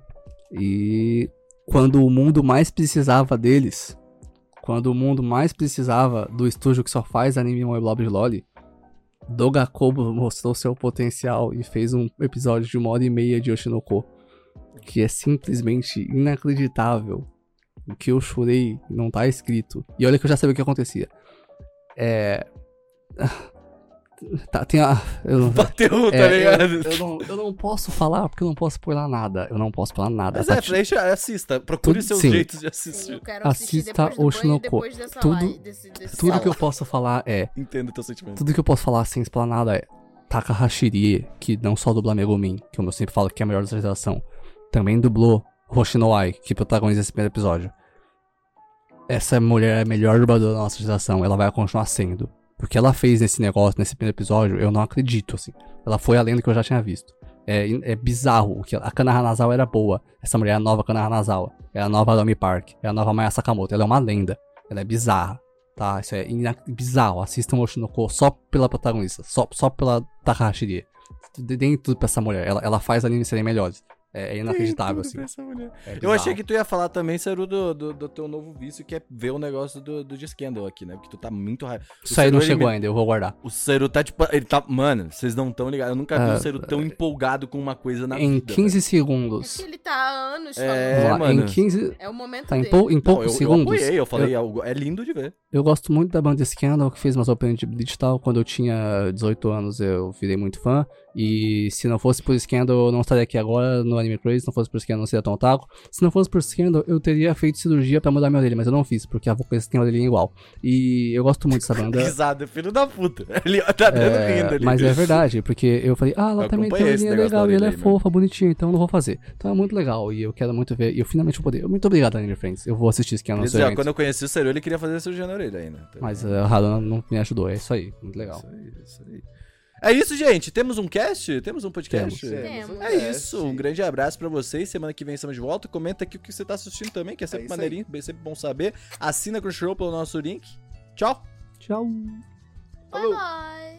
E quando o mundo mais precisava deles, quando o mundo mais precisava do estúdio que só faz anime Moe Blob de Loli, Dogakobo mostrou seu potencial e fez um episódio de uma hora e meia de Oshinoko, que é simplesmente inacreditável. O que eu chorei não tá escrito. E olha que eu já sabia o que acontecia. É. Tá, tem a. Eu, Bateu, tá é, ligado? eu, eu não, eu não posso falar porque eu não posso spoiler nada. Eu não posso falar nada. Mas Tá é, ti- deixa, assista. Procure Tudo- seus sim. jeitos de Sim, assistir. eu quero assistir Assista depois dessa Tudo- live, desse, desse Tudo que eu posso falar é. Entendo o teu sentimento. Tudo que eu posso falar sem explanada é. Takahashi Rie, que não só dubla Megumin, que eu sempre falo que é a melhor dessa geração, também dublou Hoshinowai, que protagoniza esse primeiro episódio. Essa mulher é a melhor dubladora da nossa geração, ela vai continuar sendo. Porque ela fez nesse negócio, nesse primeiro episódio, eu não acredito, assim. Ela foi além do que eu já tinha visto. É, é bizarro. o que A Kana Hanazawa era boa. Essa mulher é a nova Kana Hanazawa. É a nova Arami Park. É a nova Maya Sakamoto. Ela é uma lenda. Ela é bizarra. Tá? Isso é bizarro. Assistam Oshinoko só pela protagonista. Só, só pela Takahashi. Deem tudo pra essa mulher. Ela, ela faz animes serem melhores. É, é inacreditável, assim. pra essa mulher. É Eu achei que tu ia falar também, Saru, do, do, do teu novo vício, que é ver o negócio do, do de Scandal aqui, né? Porque tu tá muito raiva. Isso aí não chegou me- ainda, eu vou guardar. O Seru tá tipo. Ele tá. Mano, vocês não estão ligados. Eu nunca vi Ah, o Seru tão empolgado com uma coisa na em vida. 15 É segundos. que ele tá há anos falando. É, lá, mano. em 15. É o momento Tá, em, pou- em velho. Não, poucos eu, eu segundos. apoiei, eu falei algo. É lindo de ver. Eu gosto muito da banda Scandal, que fez umas openings de Bleach e tal. Quando eu tinha 18 anos, eu virei muito fã. E se não fosse por Scandal, eu não estaria aqui agora no Anime Crazy. Se não fosse por Scandal, eu não seria tão otaku. Se não fosse por Scandal, eu teria feito cirurgia pra mudar minha orelha, mas eu não fiz, porque a vocalista tem a orelhinha igual. E eu gosto muito dessa banda. Risada, filho da puta. Ele tá dando É, rindo ali. mas é verdade, porque eu falei, ah, ela Eu também tem uma negócio da legal e ela é fofa, bonitinha, então eu não vou fazer. Então é muito legal e eu quero muito ver, e eu finalmente vou poder. Muito obrigado, Anime Friends. Eu vou assistir Scandal no seu quando eu conheci o Seru, ele queria fazer cirurgia na orelha ainda. Tá Mas eh, a Haruna não me ajudou, é isso aí, muito legal. Isso aí, isso aí. É isso, gente. Temos um cast? Temos um podcast? Temos. Temos. É isso, um grande abraço pra vocês. Semana que vem estamos de volta. Comenta aqui o que você tá assistindo também, que é sempre aí. maneirinho, bem- sempre bom saber. Assina Crunchyroll pelo nosso link. Tchau! Tchau. Bye bye.